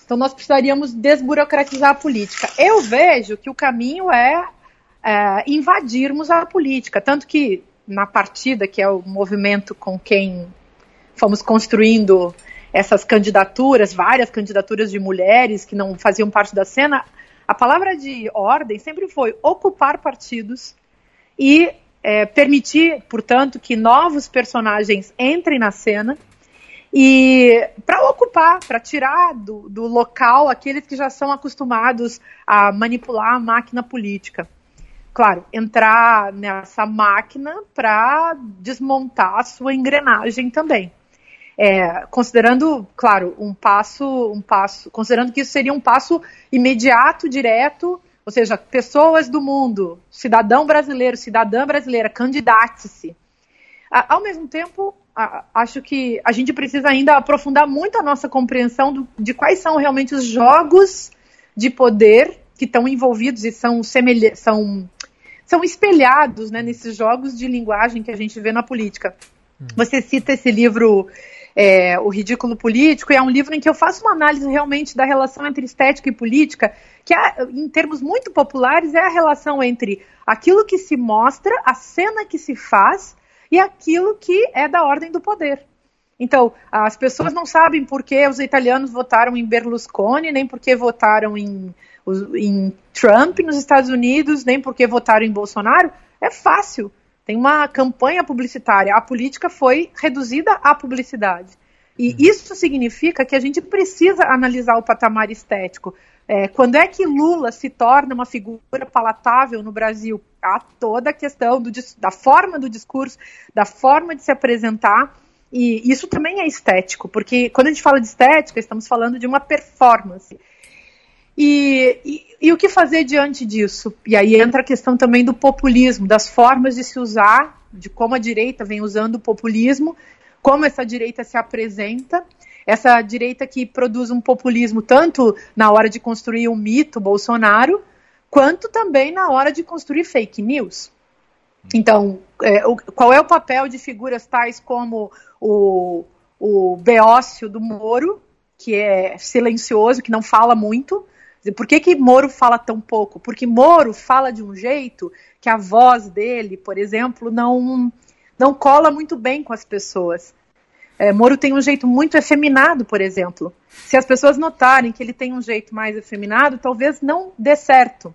Então nós precisaríamos desburocratizar a política. Eu vejo que o caminho é, é invadirmos a política, tanto que na partida, que é o movimento com quem fomos construindo essas candidaturas, várias candidaturas de mulheres que não faziam parte da cena, a palavra de ordem sempre foi ocupar partidos e é, permitir, portanto, que novos personagens entrem na cena e para ocupar, para tirar do, do local aqueles que já são acostumados a manipular a máquina política. Claro, entrar nessa máquina para desmontar a sua engrenagem também. É, considerando, claro, um passo, um passo, considerando que isso seria um passo imediato, direto, ou seja, pessoas do mundo, cidadão brasileiro, cidadã brasileira, candidate-se. Ao mesmo tempo, acho que a gente precisa ainda aprofundar muito a nossa compreensão do, de quais são realmente os jogos de poder que estão envolvidos e são, semelha são, são espelhados né, nesses jogos de linguagem que a gente vê na política. Hum. Você cita esse livro é, O Ridículo Político, e é um livro em que eu faço uma análise realmente da relação entre estética e política, que é, em termos muito populares é a relação entre aquilo que se mostra, a cena que se faz e aquilo que é da ordem do poder. Então, as pessoas não sabem por que os italianos votaram em Berlusconi, nem por que votaram em, em Trump nos Estados Unidos, nem por que votaram em Bolsonaro. É fácil tem uma campanha publicitária. A política foi reduzida à publicidade. E uhum. isso significa que a gente precisa analisar o patamar estético. É, quando é que Lula se torna uma figura palatável no Brasil? Há toda a questão do, da forma do discurso, da forma de se apresentar. E isso também é estético, porque quando a gente fala de estética, estamos falando de uma performance. E, e, e, o que fazer diante disso? E aí entra a questão também do populismo, das formas de se usar, de como a direita vem usando o populismo, como essa direita se apresenta, essa direita que produz um populismo tanto na hora de construir um mito Bolsonaro, quanto também na hora de construir fake news. Então, é, o, qual é o papel de figuras tais como o, o Beócio do Moro, que é silencioso, que não fala muito, por que, que Moro fala tão pouco? Porque Moro fala de um jeito que a voz dele, por exemplo, não, não cola muito bem com as pessoas. É, Moro tem um jeito muito efeminado, por exemplo. Se as pessoas notarem que ele tem um jeito mais efeminado, talvez não dê certo.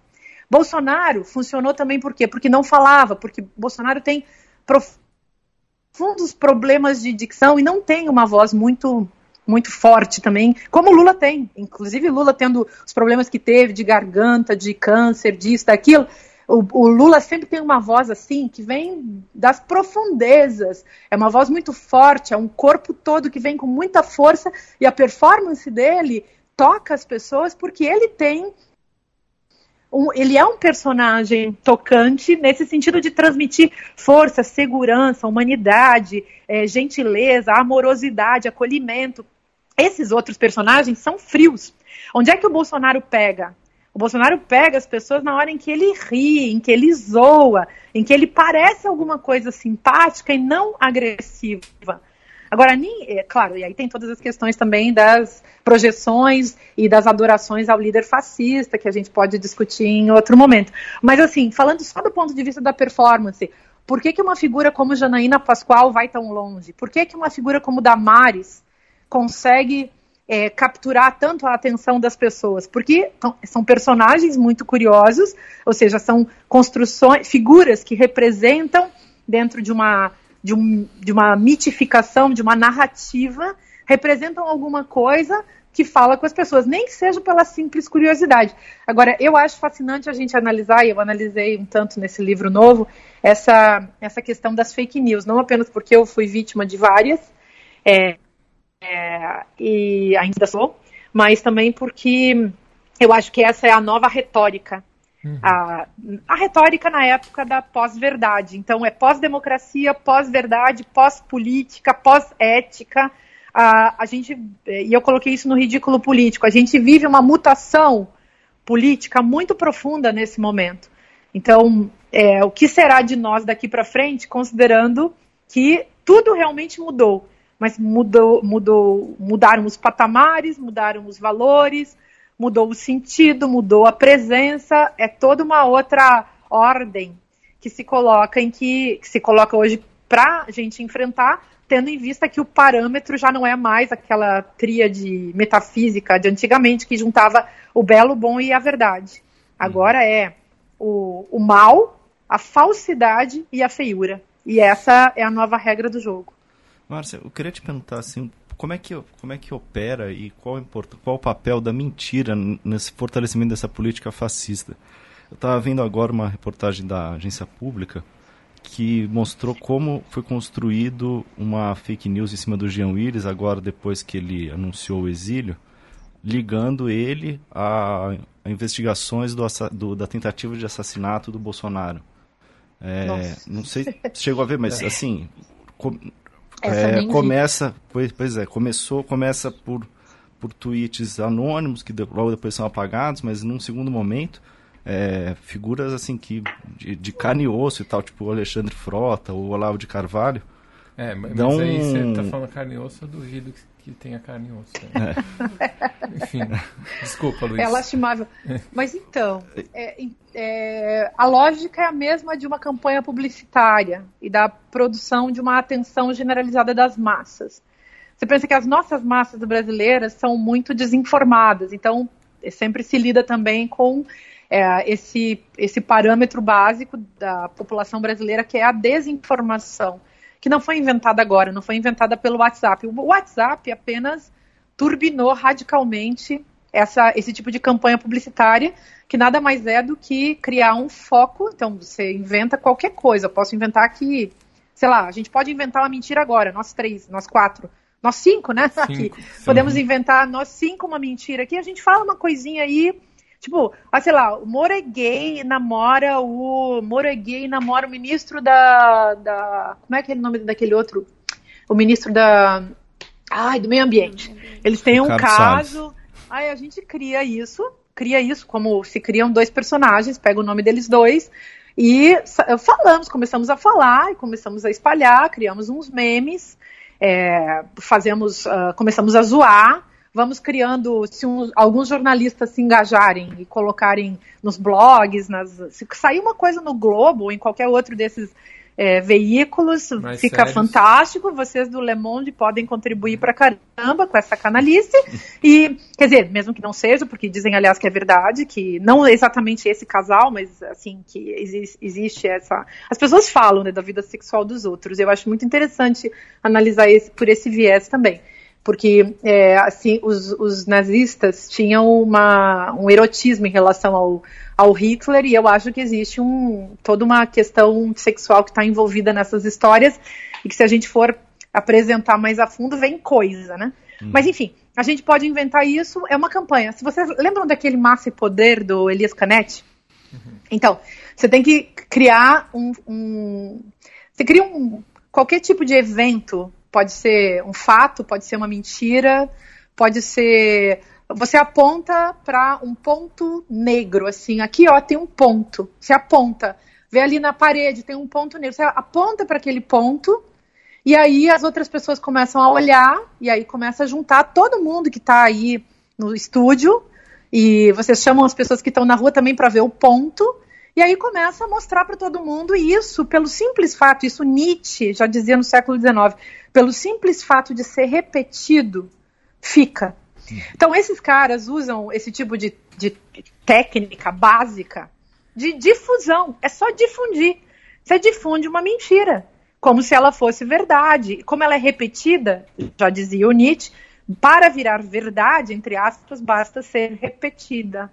Bolsonaro funcionou também por quê? Porque não falava, porque Bolsonaro tem profundos problemas de dicção e não tem uma voz muito muito forte também, como Lula tem. Inclusive, Lula tendo os problemas que teve de garganta, de câncer, disso, daquilo. O, o, Lula sempre tem uma voz assim, que vem das profundezas. É uma voz muito forte, é um corpo todo que vem com muita força e a performance dele toca as pessoas porque ele tem um, ele é um personagem tocante nesse sentido de transmitir força, segurança, humanidade, é, gentileza, amorosidade, acolhimento. Esses outros personagens são frios. Onde é que o Bolsonaro pega? O Bolsonaro pega as pessoas na hora em que ele ri, em que ele zoa, em que ele parece alguma coisa simpática e não agressiva. Agora, é, claro, e aí tem todas as questões também das projeções e das adorações ao líder fascista, que a gente pode discutir em outro momento. Mas, assim, falando só do ponto de vista da performance, por que, que uma figura como Janaína Pascoal vai tão longe? Por que, que uma figura como Damares consegue é, capturar tanto a atenção das pessoas? Porque são personagens muito curiosos, ou seja, são construções, figuras que representam dentro de uma de, um, de uma mitificação, de uma narrativa, representam alguma coisa que fala com as pessoas, nem que seja pela simples curiosidade. Agora, eu acho fascinante a gente analisar, e eu analisei um tanto nesse livro novo, essa, essa questão das fake news, não apenas porque eu fui vítima de várias, é, é, e ainda sou, mas também porque eu acho que essa é a nova retórica Uhum. A, a retórica na época da pós-verdade. Então, é pós-democracia, pós-verdade, pós-política, pós-ética. A, a gente, e eu coloquei isso no ridículo político, a gente vive uma mutação política muito profunda nesse momento. Então, é, o que será de nós daqui para frente, considerando que tudo realmente mudou, mas mudou, mudou, mudaram os patamares, mudaram os valores, mudou o sentido, mudou a presença, é toda uma outra ordem que se coloca em que, que se coloca hoje para a gente enfrentar, tendo em vista que o parâmetro já não é mais aquela tríade metafísica de antigamente que juntava o belo, o bom e a verdade. Agora é o, o mal, a falsidade e a feiura. E essa é a nova regra do jogo. Márcia, eu queria te perguntar assim, como é que, como é que opera e qual, importa, qual o papel da mentira nesse fortalecimento dessa política fascista? Eu estava vendo agora uma reportagem da agência pública que mostrou como foi construído uma fake news em cima do Jean Willis, agora depois que ele anunciou o exílio, ligando ele a, a investigações do, do, da tentativa de assassinato do Bolsonaro. É, não sei se chegou a ver, mas (laughs) assim, é, começa, pois, pois é, começou, começa por, por tweets anônimos que logo depois são apagados, mas num segundo momento é, figuras assim que de, de, carne e osso e tal, tipo o Alexandre Frota, o Olavo de Carvalho. É, mas, dão... aí você tá falando carne e osso, eu duvido que que tenha carne e osso. Né? É. (laughs) Enfim, desculpa, Luiz. É lastimável. Mas então, é, é, a lógica é a mesma de uma campanha publicitária e da produção de uma atenção generalizada das massas. Você pensa que as nossas massas brasileiras são muito desinformadas, então sempre se lida também com é, esse, esse parâmetro básico da população brasileira, que é a desinformação que não foi inventada agora, não foi inventada pelo WhatsApp. O WhatsApp apenas turbinou radicalmente essa, esse tipo de campanha publicitária, que nada mais é do que criar um foco. Então, você inventa qualquer coisa. Eu posso inventar aqui, sei lá, a gente pode inventar uma mentira agora, nós três, nós quatro. Nós cinco, né? (laughs) Cinco, aqui. Podemos inventar nós cinco uma mentira aqui. A gente fala uma coisinha aí Tipo, ah, sei lá, o Moro é gay namora o. Moro é gay namora o ministro da. da como é que é o nome daquele outro? O ministro da. Ai, do meio ambiente. Eles têm um caso. Aí a gente cria isso, cria isso como se criam dois personagens, pega o nome deles dois e falamos, começamos a falar e começamos a espalhar, criamos uns memes, é, fazemos, uh, começamos a zoar vamos criando, se um, alguns jornalistas se engajarem e colocarem nos blogs, nas, se sair uma coisa no Globo ou em qualquer outro desses é, veículos, Mais fica sérios. fantástico. Vocês do Le Monde podem contribuir para caramba com essa canalice. (laughs) e, quer dizer, mesmo que não seja, porque dizem, aliás, que é verdade, que não exatamente esse casal, mas assim, que existe, existe essa. As pessoas falam né, da vida sexual dos outros. Eu acho muito interessante analisar esse, por esse viés também porque é, assim os, os, nazistas tinham uma, um erotismo em relação ao, ao Hitler e eu acho que existe um, toda uma questão sexual que está envolvida nessas histórias e que se a gente for apresentar mais a fundo vem coisa, né? Hum. Mas enfim, a gente pode inventar isso, é uma campanha. Se vocês lembram daquele Massa e Poder do Elias Canetti? Uhum. Então, você tem que criar um, um, Você cria um. Qualquer tipo de evento, pode ser um fato, pode ser uma mentira, pode ser. Você aponta para um ponto negro, assim, aqui ó, tem um ponto. Você aponta, vê ali na parede, tem um ponto negro. Você aponta para aquele ponto, e aí as outras pessoas começam a olhar, e aí começa a juntar todo mundo que está aí no estúdio, e vocês chamam as pessoas que estão na rua também para ver o ponto, e aí começa a mostrar para todo mundo isso, pelo simples fato, isso Nietzsche já dizia no século XIX, pelo simples fato de ser repetido, fica. Então esses caras usam esse tipo de, de técnica básica de difusão, é só difundir. Você difunde uma mentira, como se ela fosse verdade. Como ela é repetida, já dizia o Nietzsche, para virar verdade, entre aspas, basta ser repetida.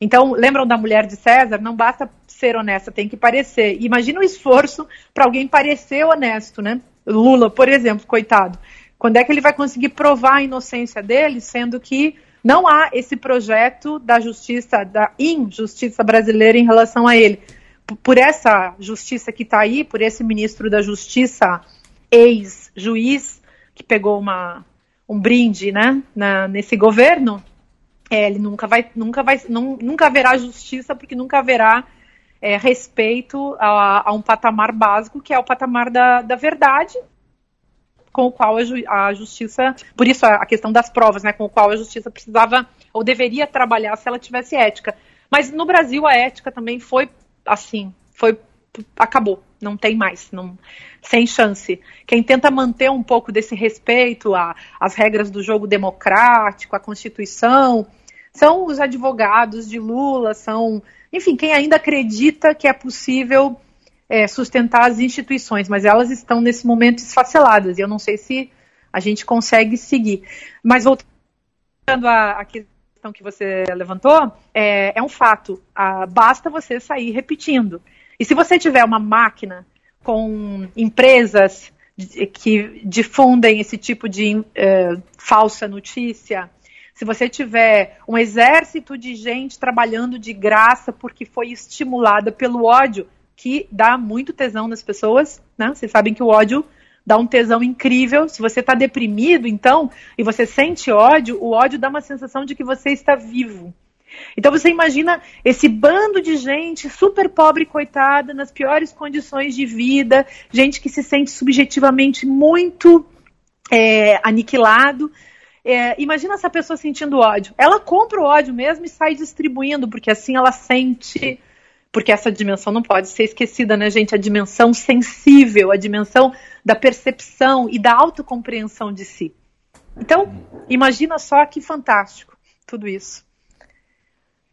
Então, lembram da mulher de César? Não basta ser honesta, tem que parecer. Imagina o esforço para alguém parecer honesto, né? Lula, por exemplo, coitado. Quando é que ele vai conseguir provar a inocência dele, sendo que não há esse projeto da justiça, da injustiça brasileira em relação a ele? Por essa justiça que está aí, por esse ministro da Justiça, ex-juiz, que pegou uma, um brinde né, na, nesse governo, é, ele nunca vai, nunca vai, não, nunca haverá justiça porque nunca haverá é, respeito a, a, um patamar básico que é o patamar da, da verdade, com o qual a, ju, a, justiça, por isso a, a questão das provas, né, com o qual a justiça precisava ou deveria trabalhar se ela tivesse ética. Mas no Brasil a ética também foi assim, foi acabou, não tem mais, não, sem chance. Quem tenta manter um pouco desse respeito às regras do jogo democrático, à Constituição, são os advogados de Lula, são, enfim, quem ainda acredita que é possível é, sustentar as instituições, mas elas estão nesse momento esfaceladas e eu não sei se a gente consegue seguir. Mas voltando à, à questão que você levantou, é, é um fato. Basta você sair repetindo. E se você tiver uma máquina com empresas que difundem esse tipo de uh, falsa notícia, se você tiver um exército de gente trabalhando de graça porque foi estimulada pelo ódio, que dá muito tesão nas pessoas, né? Vocês sabem que o ódio dá um tesão incrível. Se você está deprimido, então, e você sente ódio, o ódio dá uma sensação de que você está vivo. Então você imagina esse bando de gente super pobre, coitada, nas piores condições de vida, gente que se sente subjetivamente muito é, aniquilado, é, imagina essa pessoa sentindo ódio. Ela compra o ódio mesmo e sai distribuindo, porque assim ela sente. Porque essa dimensão não pode ser esquecida, né, gente? A dimensão sensível, a dimensão da percepção e da autocompreensão de si. Então, imagina só que fantástico tudo isso.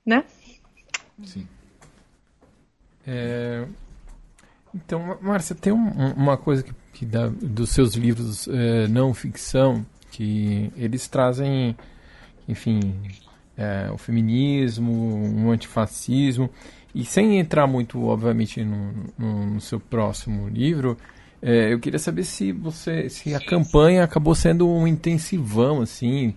Né? Sim. É... Então, Márcia, tem um, uma coisa que, que dá, dos seus livros é, não ficção que eles trazem, enfim, é, o feminismo, um antifascismo, e sem entrar muito, obviamente, no, no, no seu próximo livro, é, eu queria saber se você, se a campanha acabou sendo um intensivão, assim,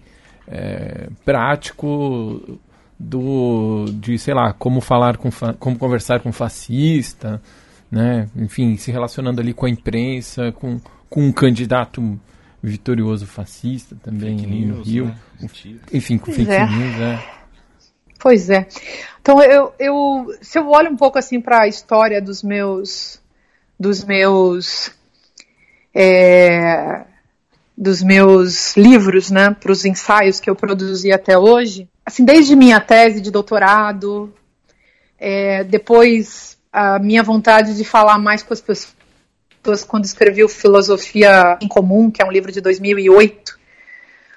é, prático do, de, sei lá, como falar com, como conversar com fascista, né? Enfim, se relacionando ali com a imprensa, com, com um candidato vitorioso fascista também news, no Rio. Né? Enfim, com pois fake é. news, é. Pois é. Então eu, eu se eu olho um pouco assim para a história dos meus dos meus é, dos meus livros, né, para os ensaios que eu produzi até hoje, assim desde minha tese de doutorado, é, depois a minha vontade de falar mais com as pessoas quando escrevi Filosofia em Comum, que é um livro de 2008.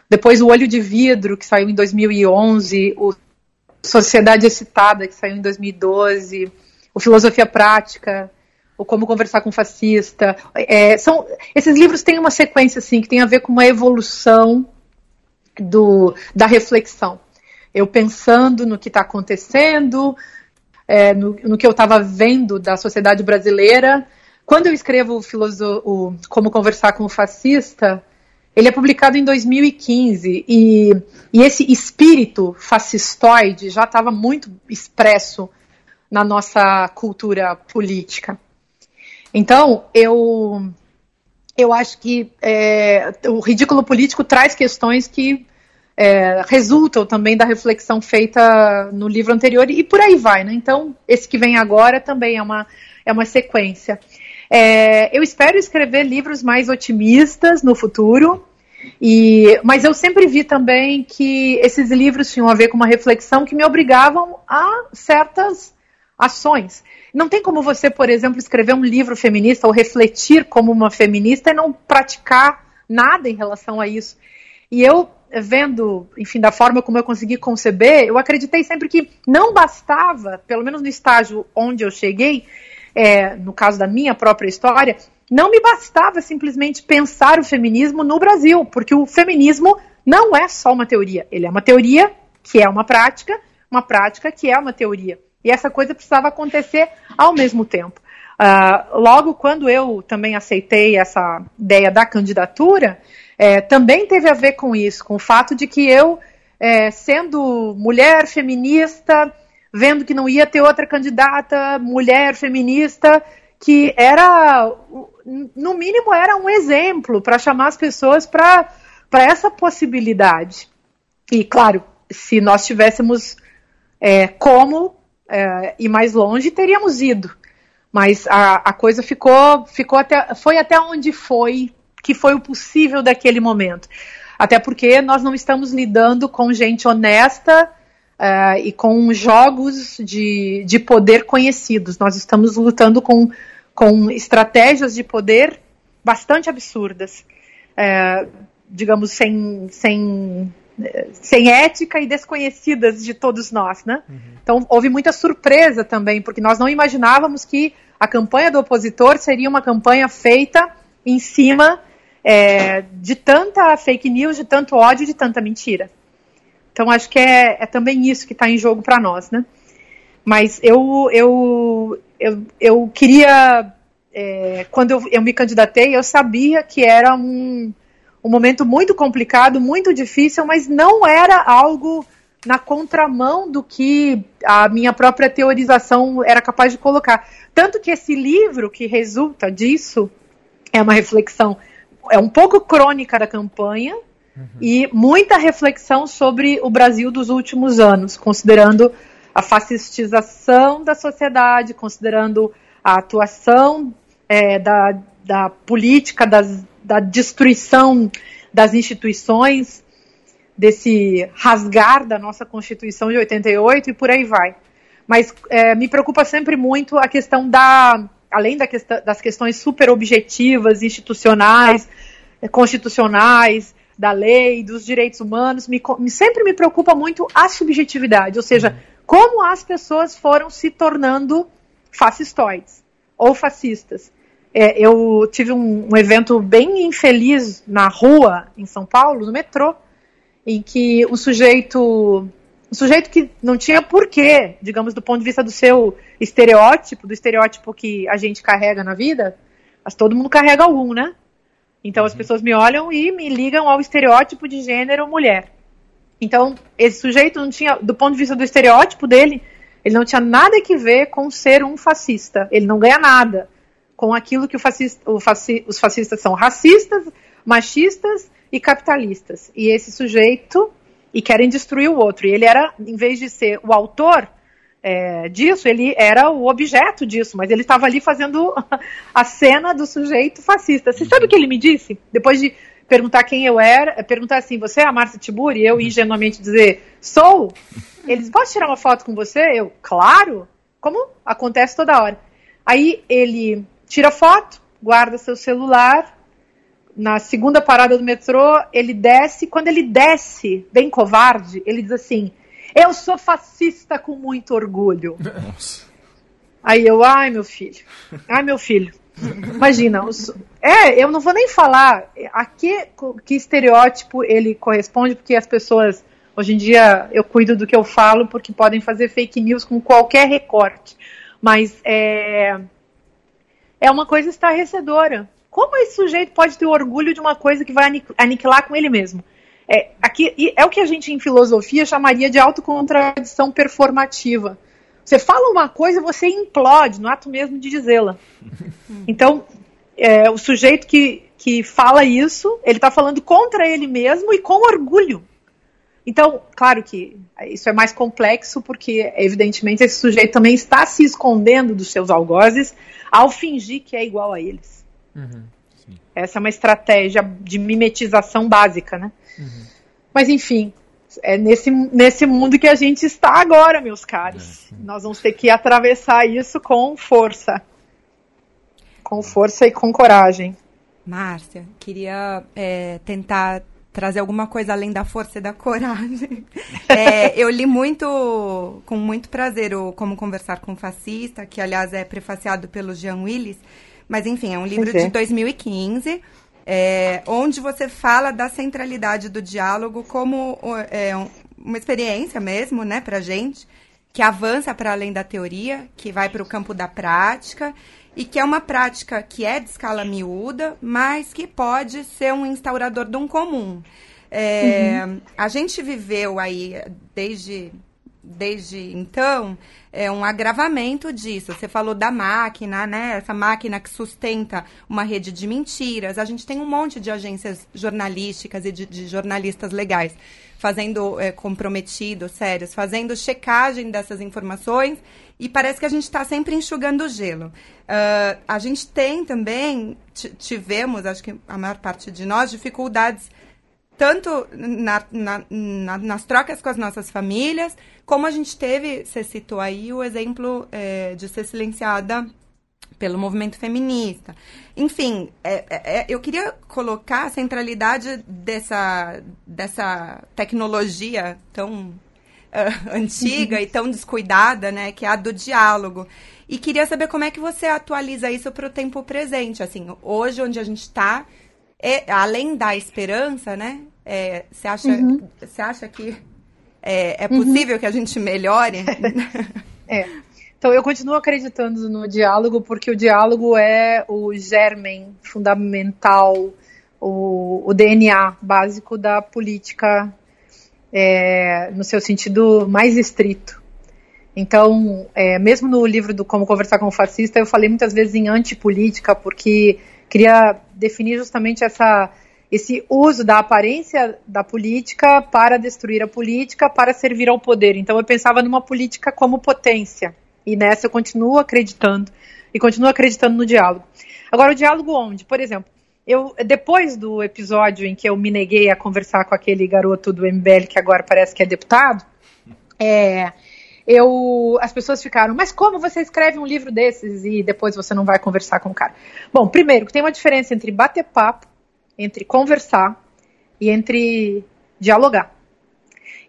Depois O Olho de Vidro, que saiu em 2011. O Sociedade Excitada, que saiu em 2012. O Filosofia Prática, o Como Conversar com Fascista. É, são, esses livros têm uma sequência assim, que tem a ver com uma evolução do, da reflexão. Eu pensando no que está acontecendo, é, no, no, que eu estava vendo da sociedade brasileira, quando eu escrevo o, o Como Conversar com o Fascista, ele é publicado em 2015 e, e esse espírito fascistoide já estava muito expresso na nossa cultura política. Então, eu, eu acho que é, o ridículo político traz questões que é, resultam também da reflexão feita no livro anterior e por aí vai, né? Então, esse que vem agora também é uma, é uma sequência. É, eu espero escrever livros mais otimistas no futuro, e, mas eu sempre vi também que esses livros tinham a ver com uma reflexão que me obrigavam a certas ações. Não tem como você, por exemplo, escrever um livro feminista ou refletir como uma feminista e não praticar nada em relação a isso. E eu, vendo, enfim, da forma como eu consegui conceber, eu acreditei sempre que não bastava, pelo menos no estágio onde eu cheguei, é, no caso da minha própria história, não me bastava simplesmente pensar o feminismo no Brasil, porque o feminismo não é só uma teoria, ele é uma teoria que é uma prática, uma prática que é uma teoria. E essa coisa precisava acontecer ao mesmo tempo. Uh, logo quando eu também aceitei essa ideia da candidatura, é, também teve a ver com isso, com o fato de que eu, é, sendo mulher feminista, vendo que não ia ter outra candidata mulher feminista que era, no mínimo, era um exemplo para chamar as pessoas para essa possibilidade. E, claro, se nós tivéssemos é, como é, ir mais longe, teríamos ido. Mas a, a coisa ficou, ficou até, foi até onde foi, que foi o possível daquele momento. Até porque nós não estamos lidando com gente honesta, uh, e com jogos de, de poder conhecidos. Nós estamos lutando com, com estratégias de poder bastante absurdas, uh, digamos, sem, sem, sem ética e desconhecidas de todos nós. Né? Uhum. Então, houve muita surpresa também, porque nós não imaginávamos que a campanha do opositor seria uma campanha feita em cima é, de tanta fake news, de tanto ódio, de tanta mentira. Então acho que é, é também isso que está em jogo para nós, né? Mas eu, eu, eu, eu queria, é, quando eu, eu me candidatei, eu sabia que era um, um momento muito complicado, muito difícil, mas não era algo na contramão do que a minha própria teorização era capaz de colocar. Tanto que esse livro que resulta disso é uma reflexão, é um pouco crônica da campanha, Uhum. E muita reflexão sobre o Brasil dos últimos anos, considerando a fascistização da sociedade, considerando a atuação é, da, da política, das, da destruição das instituições, desse rasgar da nossa Constituição de 88 e por aí vai. Mas é, me preocupa sempre muito a questão da, além da das questões super objetivas, institucionais, constitucionais, da lei, dos direitos humanos, me, sempre me preocupa muito a subjetividade, ou seja, como as pessoas foram se tornando fascistoides ou fascistas. É, eu tive um, um, evento bem infeliz na rua, em São Paulo, no metrô, em que o sujeito, um sujeito que não tinha porquê, digamos, do ponto de vista do seu estereótipo, do estereótipo que a gente carrega na vida, mas todo mundo carrega algum, né? Então as uhum. pessoas me olham e me ligam ao estereótipo de gênero mulher. Então, esse sujeito não tinha, do ponto de vista do estereótipo dele, ele não tinha nada que ver com ser um fascista. Ele não ganha nada com aquilo que fascista, faci, os fascistas são racistas, machistas e capitalistas. E esse sujeito e querem destruir o outro. E ele era, em vez de ser o autor é, disso, ele era o objeto disso, mas ele estava ali fazendo (laughs) a cena do sujeito fascista. Você sabe o que ele me disse? Depois de perguntar quem eu era, perguntar assim, você é a Márcia Tiburi? Eu ingenuamente dizer, sou? Eles, posso tirar uma foto com você? Eu, claro! Como acontece toda hora. Aí ele tira foto, guarda seu celular, na segunda parada do metrô, ele desce, quando ele desce, bem covarde, ele diz assim, eu sou fascista com muito orgulho. Nossa. Aí eu, ai meu filho, ai meu filho. Imagina, os, é, eu não vou nem falar a que, que estereótipo ele corresponde, porque as pessoas, hoje em dia, eu cuido do que eu falo, porque podem fazer fake news com qualquer recorte. Mas é, é uma coisa estarrecedora. Como esse sujeito pode ter orgulho de uma coisa que vai aniquilar com ele mesmo? É, aqui, é o que a gente em filosofia chamaria de autocontradição performativa. Você fala uma coisa, você implode no ato mesmo de dizê-la. Então, é, o sujeito que, que fala isso, ele está falando contra ele mesmo e com orgulho. Então, claro que isso é mais complexo, porque, evidentemente, esse sujeito também está se escondendo dos seus algozes ao fingir que é igual a eles. Uhum, Essa é uma estratégia de mimetização básica, né? Uhum. Mas, enfim, é nesse, nesse mundo que a gente está agora, meus caros. É, Nós vamos ter que atravessar isso com força. Com força e com coragem. Márcia, queria é, tentar trazer alguma coisa além da força e da coragem. (laughs) É, eu li muito, com muito prazer, o Como Conversar com o Fascista, que aliás é prefaciado pelo Jean Willis, mas enfim, é um livro de 2015, é, onde você fala da centralidade do diálogo como é, uma experiência mesmo, né, pra gente, que avança para além da teoria, que vai para o campo da prática e que é uma prática que é de escala miúda, mas que pode ser um instaurador de um comum. É, uhum. A gente viveu aí desde, desde então é um agravamento disso. Você falou da máquina, né? Essa máquina que sustenta uma rede de mentiras. A gente tem um monte de agências jornalísticas e de, de jornalistas legais fazendo é, comprometidos, sérios, fazendo checagem dessas informações e parece que a gente está sempre enxugando o gelo. Uh, a gente tem também, tivemos, acho que a maior parte de nós, dificuldades tanto na, na, na, nas trocas com as nossas famílias, como a gente teve, você citou aí o exemplo é, de ser silenciada pelo movimento feminista. Enfim, é, é, é, eu queria colocar a centralidade dessa, dessa tecnologia tão uh, (laughs) antiga e tão descuidada, né, que é a do diálogo. E queria saber como é que você atualiza isso para o tempo presente. Assim, hoje, onde a gente está, é, além da esperança, né? É, você acha, uhum. acha que é, é possível uhum. que a gente melhore? (laughs) é. Então, eu continuo acreditando no diálogo, porque o diálogo é o germen fundamental, o, o DNA básico da política, é, no seu sentido mais estrito. Então, é, mesmo no livro do Como Conversar com o Fascista, eu falei muitas vezes em antipolítica, porque queria definir justamente essa, esse uso da aparência da política para destruir a política, para servir ao poder. Então, eu pensava numa política como potência. E nessa eu continuo acreditando e continuo acreditando no diálogo. Agora, o diálogo onde? Por exemplo, eu depois do episódio em que eu me neguei a conversar com aquele garoto do MBL que agora parece que é deputado, é, eu, as pessoas ficaram, mas como você escreve um livro desses e depois você não vai conversar com o cara? Bom, primeiro, tem uma diferença entre bater papo, entre conversar e entre dialogar.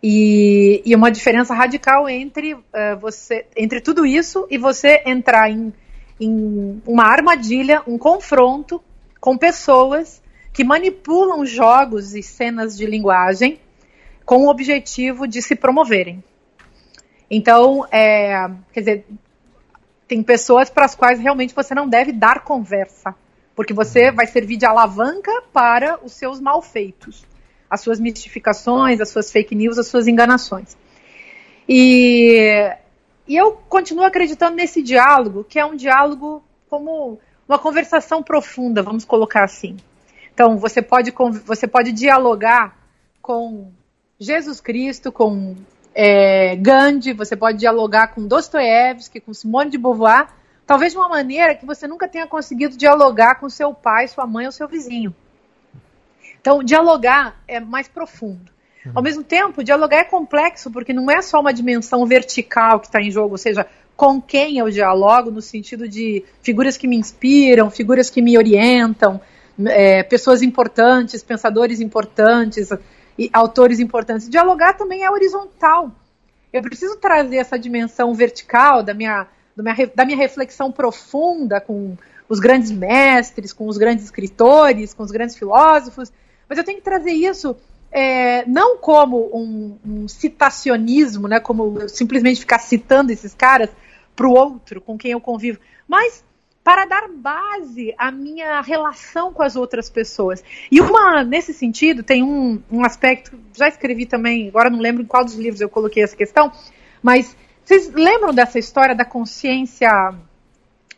E, e uma diferença radical entre uh, você, entre tudo isso e você entrar em, em uma armadilha, um confronto com pessoas que manipulam jogos e cenas de linguagem com o objetivo de se promoverem. Então, é, quer dizer, tem pessoas para as quais realmente você não deve dar conversa, porque você vai servir de alavanca para os seus malfeitos as suas mistificações, as suas fake news, as suas enganações. E, e eu continuo acreditando nesse diálogo, que é um diálogo como uma conversação profunda, vamos colocar assim. Então, você pode, você pode dialogar com Jesus Cristo, com é, Gandhi, você pode dialogar com Dostoiévski, com Simone de Beauvoir, talvez de uma maneira que você nunca tenha conseguido dialogar com seu pai, sua mãe ou seu vizinho. Então, dialogar é mais profundo. Uhum. Ao mesmo tempo, dialogar é complexo, porque não é só uma dimensão vertical que está em jogo, ou seja, com quem eu dialogo, no sentido de figuras que me inspiram, figuras que me orientam, é, pessoas importantes, pensadores importantes, e autores importantes. Dialogar também é horizontal. Eu preciso trazer essa dimensão vertical da minha, minha, da minha reflexão profunda com os grandes mestres, com os grandes escritores, com os grandes filósofos, mas eu tenho que trazer isso é, não como um, um, citacionismo, né, como simplesmente ficar citando esses caras para o outro com quem eu convivo, mas para dar base à minha relação com as outras pessoas. E uma, nesse sentido, tem um, um aspecto, já escrevi também, agora não lembro em qual dos livros eu coloquei essa questão, mas Vocês lembram dessa história da consciência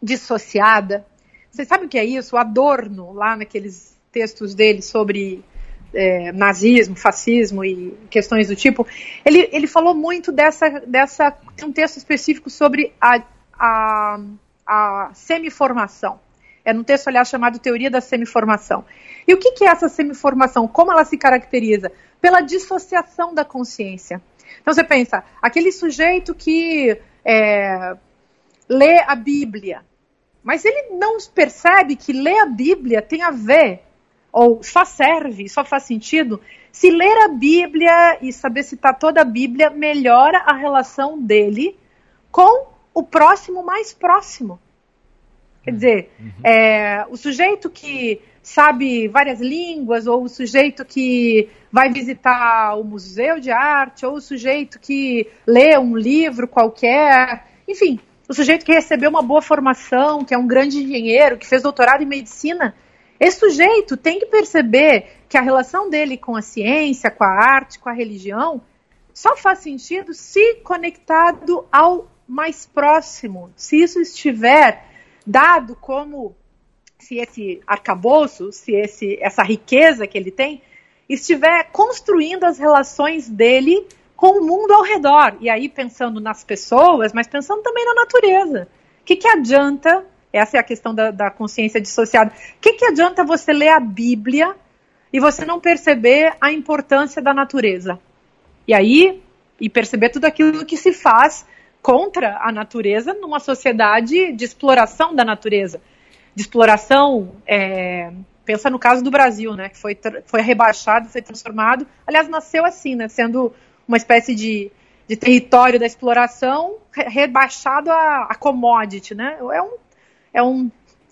dissociada? Vocês sabem o que é isso? O Adorno, lá naqueles textos dele sobre é, nazismo, fascismo e questões do tipo, ele, ele falou muito dessa, dessa. Tem um texto específico sobre a, a, a semiformação. É num texto, aliás, chamado Teoria da Semiformação. E o que, que é essa semiformação? Como ela se caracteriza? Pela dissociação da consciência. Então você pensa, aquele sujeito que é, lê a Bíblia, mas ele não percebe que ler a Bíblia tem a ver, ou só serve, só faz sentido, se ler a Bíblia e saber citar toda a Bíblia melhora a relação dele com o próximo mais próximo. Quer dizer, uhum. é, o sujeito que sabe várias línguas, ou o sujeito que vai visitar o museu de arte, ou o sujeito que lê um livro qualquer, enfim, o sujeito que recebeu uma boa formação, que é um grande engenheiro, que fez doutorado em medicina, esse sujeito tem que perceber que a relação dele com a ciência, com a arte, com a religião, só faz sentido se conectado ao mais próximo, se isso estiver dado como se esse arcabouço, se esse, essa riqueza que ele tem, estiver construindo as relações dele com o mundo ao redor. E aí pensando nas pessoas, mas pensando também na natureza. O que, que adianta, essa é a questão da, da consciência dissociada, o que, que adianta você ler a Bíblia e você não perceber a importância da natureza? E aí, e perceber tudo aquilo que se faz contra a natureza numa sociedade de exploração da natureza. De exploração, é, pensa no caso do Brasil, né, que foi, foi rebaixado, foi transformado, aliás, nasceu assim, né, sendo uma espécie de, de território da exploração rebaixado a, a commodity, né, é um, é um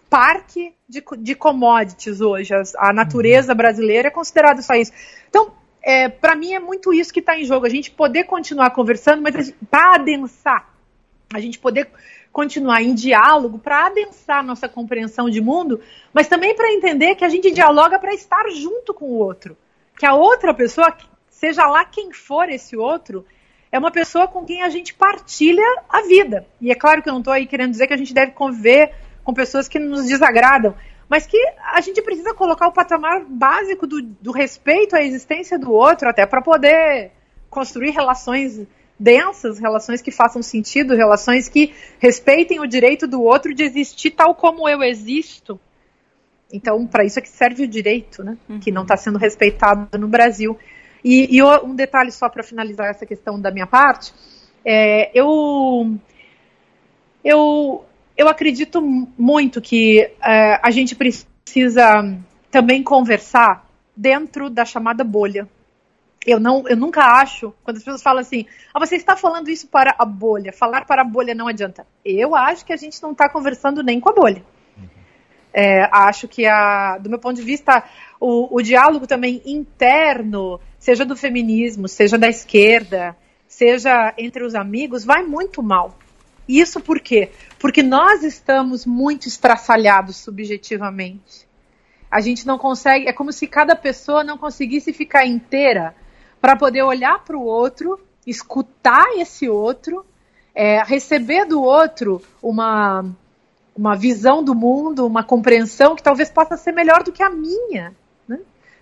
parque de, de commodities hoje, a, a natureza brasileira é considerada só isso. Então, é, para mim é muito isso que está em jogo, a gente poder continuar conversando, mas para adensar, a gente poder continuar em diálogo para adensar nossa compreensão de mundo, mas também para entender que a gente dialoga para estar junto com o outro, que a outra pessoa, seja lá quem for esse outro, é uma pessoa com quem a gente partilha a vida. E é claro que eu não estou aí querendo dizer que a gente deve conviver com pessoas que nos desagradam, mas que a gente precisa colocar o patamar básico do, do respeito à existência do outro, até para poder construir relações densas, relações que façam sentido, relações que respeitem o direito do outro de existir tal como eu existo. Então, para isso é que serve o direito, né? Uhum. Que não está sendo respeitado no Brasil. E, e um detalhe só para finalizar essa questão da minha parte, é, eu, eu eu acredito muito que uh, a gente precisa também conversar dentro da chamada bolha. Eu, não, eu nunca acho, quando as pessoas falam assim, ah, você está falando isso para a bolha, falar para a bolha não adianta. Eu acho que a gente não está conversando nem com a bolha. É, acho que, a, do meu ponto de vista, o, o diálogo também interno, seja do feminismo, seja da esquerda, seja entre os amigos, vai muito mal. Isso por quê? Porque nós estamos muito estraçalhados subjetivamente. A gente não consegue, é como se cada pessoa não conseguisse ficar inteira para poder olhar para o outro, escutar esse outro, é, receber do outro uma, uma visão do mundo, uma compreensão que talvez possa ser melhor do que a minha. Né?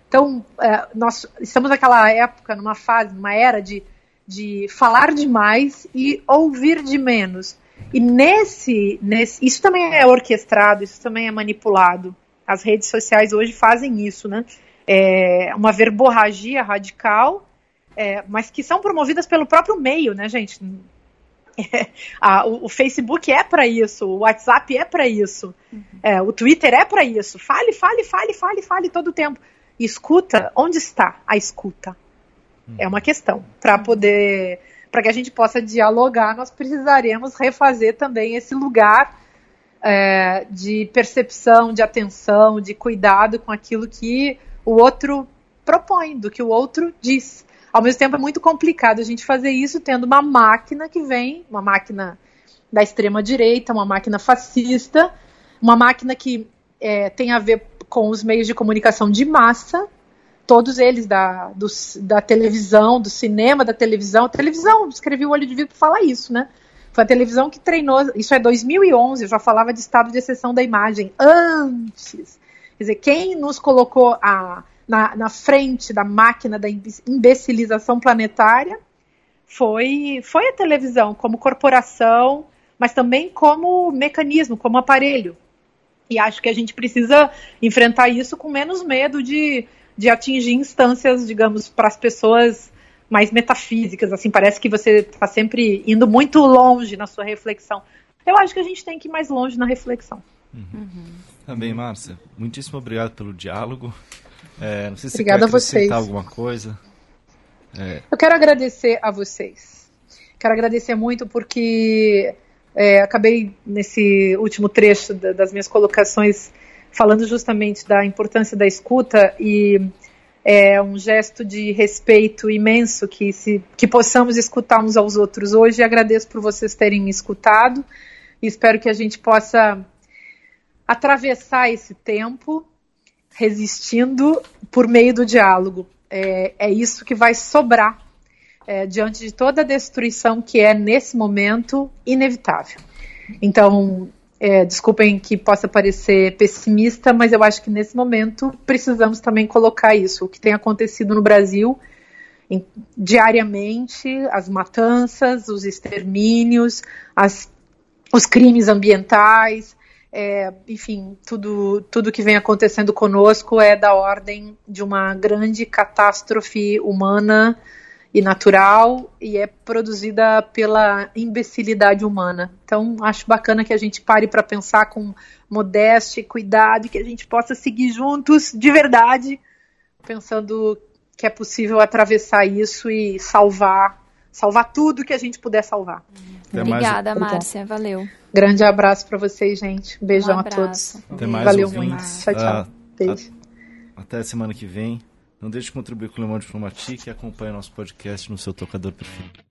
Então, é, nós estamos naquela época, numa fase, numa era de, de falar demais e ouvir de menos. E nesse, nesse, isso também é orquestrado, isso também é manipulado. As redes sociais hoje fazem isso, né? É uma verborragia radical, é, mas que são promovidas pelo próprio meio, né, gente? É, (laughs) a, o, o, Facebook é para isso, o WhatsApp é para isso, uhum. é, o Twitter é para isso. Fale, fale, fale, fale, fale todo o tempo. Escuta, onde está a escuta? Uhum. É uma questão para poder para que a gente possa dialogar, nós precisaremos refazer também esse lugar é, de percepção, de atenção, de cuidado com aquilo que o outro propõe, do que o outro diz. Ao mesmo tempo, é muito complicado a gente fazer isso tendo uma máquina que vem, uma máquina da extrema-direita, uma máquina fascista, uma máquina que é, tem a ver com os meios de comunicação de massa, todos eles da, do, da televisão, do cinema, da televisão. televisão, escrevi o Olho de Vidro para falar isso, né? Foi a televisão que treinou. Isso é 2011, eu já falava de estado de exceção da imagem antes. Quer dizer, quem nos colocou a, na, na frente da máquina da imbecilização planetária foi, foi a televisão, como corporação, mas também como mecanismo, como aparelho. E acho que a gente precisa enfrentar isso com menos medo de, de atingir instâncias, digamos, para as pessoas mais metafísicas. Assim, parece que você está sempre indo muito longe na sua reflexão. Eu acho que a gente tem que ir mais longe na reflexão. Uhum. Uhum. Também, Márcia. Muitíssimo obrigado pelo diálogo. É, não sei se Obrigada você quer acrescentar alguma coisa. É. Eu quero agradecer a vocês. Quero agradecer muito porque é, acabei nesse último trecho da, das minhas colocações falando justamente da importância da escuta e é um gesto de respeito imenso que se que possamos escutar uns aos outros hoje. Agradeço por vocês terem me escutado e espero que a gente possa atravessar esse tempo resistindo por meio do diálogo é, é isso que vai sobrar é, diante de toda a destruição que é, nesse momento, inevitável. Então, é, desculpem que possa parecer pessimista, mas eu acho que nesse momento precisamos também colocar isso. O que tem acontecido no Brasil em, diariamente, as matanças, os extermínios, as, os crimes ambientais, é, enfim, tudo, tudo que vem acontecendo conosco é da ordem de uma grande catástrofe humana e natural e é produzida pela imbecilidade humana. Então, acho bacana que a gente pare para pensar com modéstia e cuidado e que a gente possa seguir juntos de verdade, pensando que é possível atravessar isso e salvar, salvar tudo que a gente puder salvar. Obrigada, Márcia, valeu. Grande abraço para vocês, gente. Beijão um a todos. Até mais Valeu ouvintes. muito. Tchau, tchau. Uh, Beijo. A, até semana que vem. Não deixe de contribuir com o Le Monde Diplomatique e acompanhe nosso podcast no seu tocador preferido.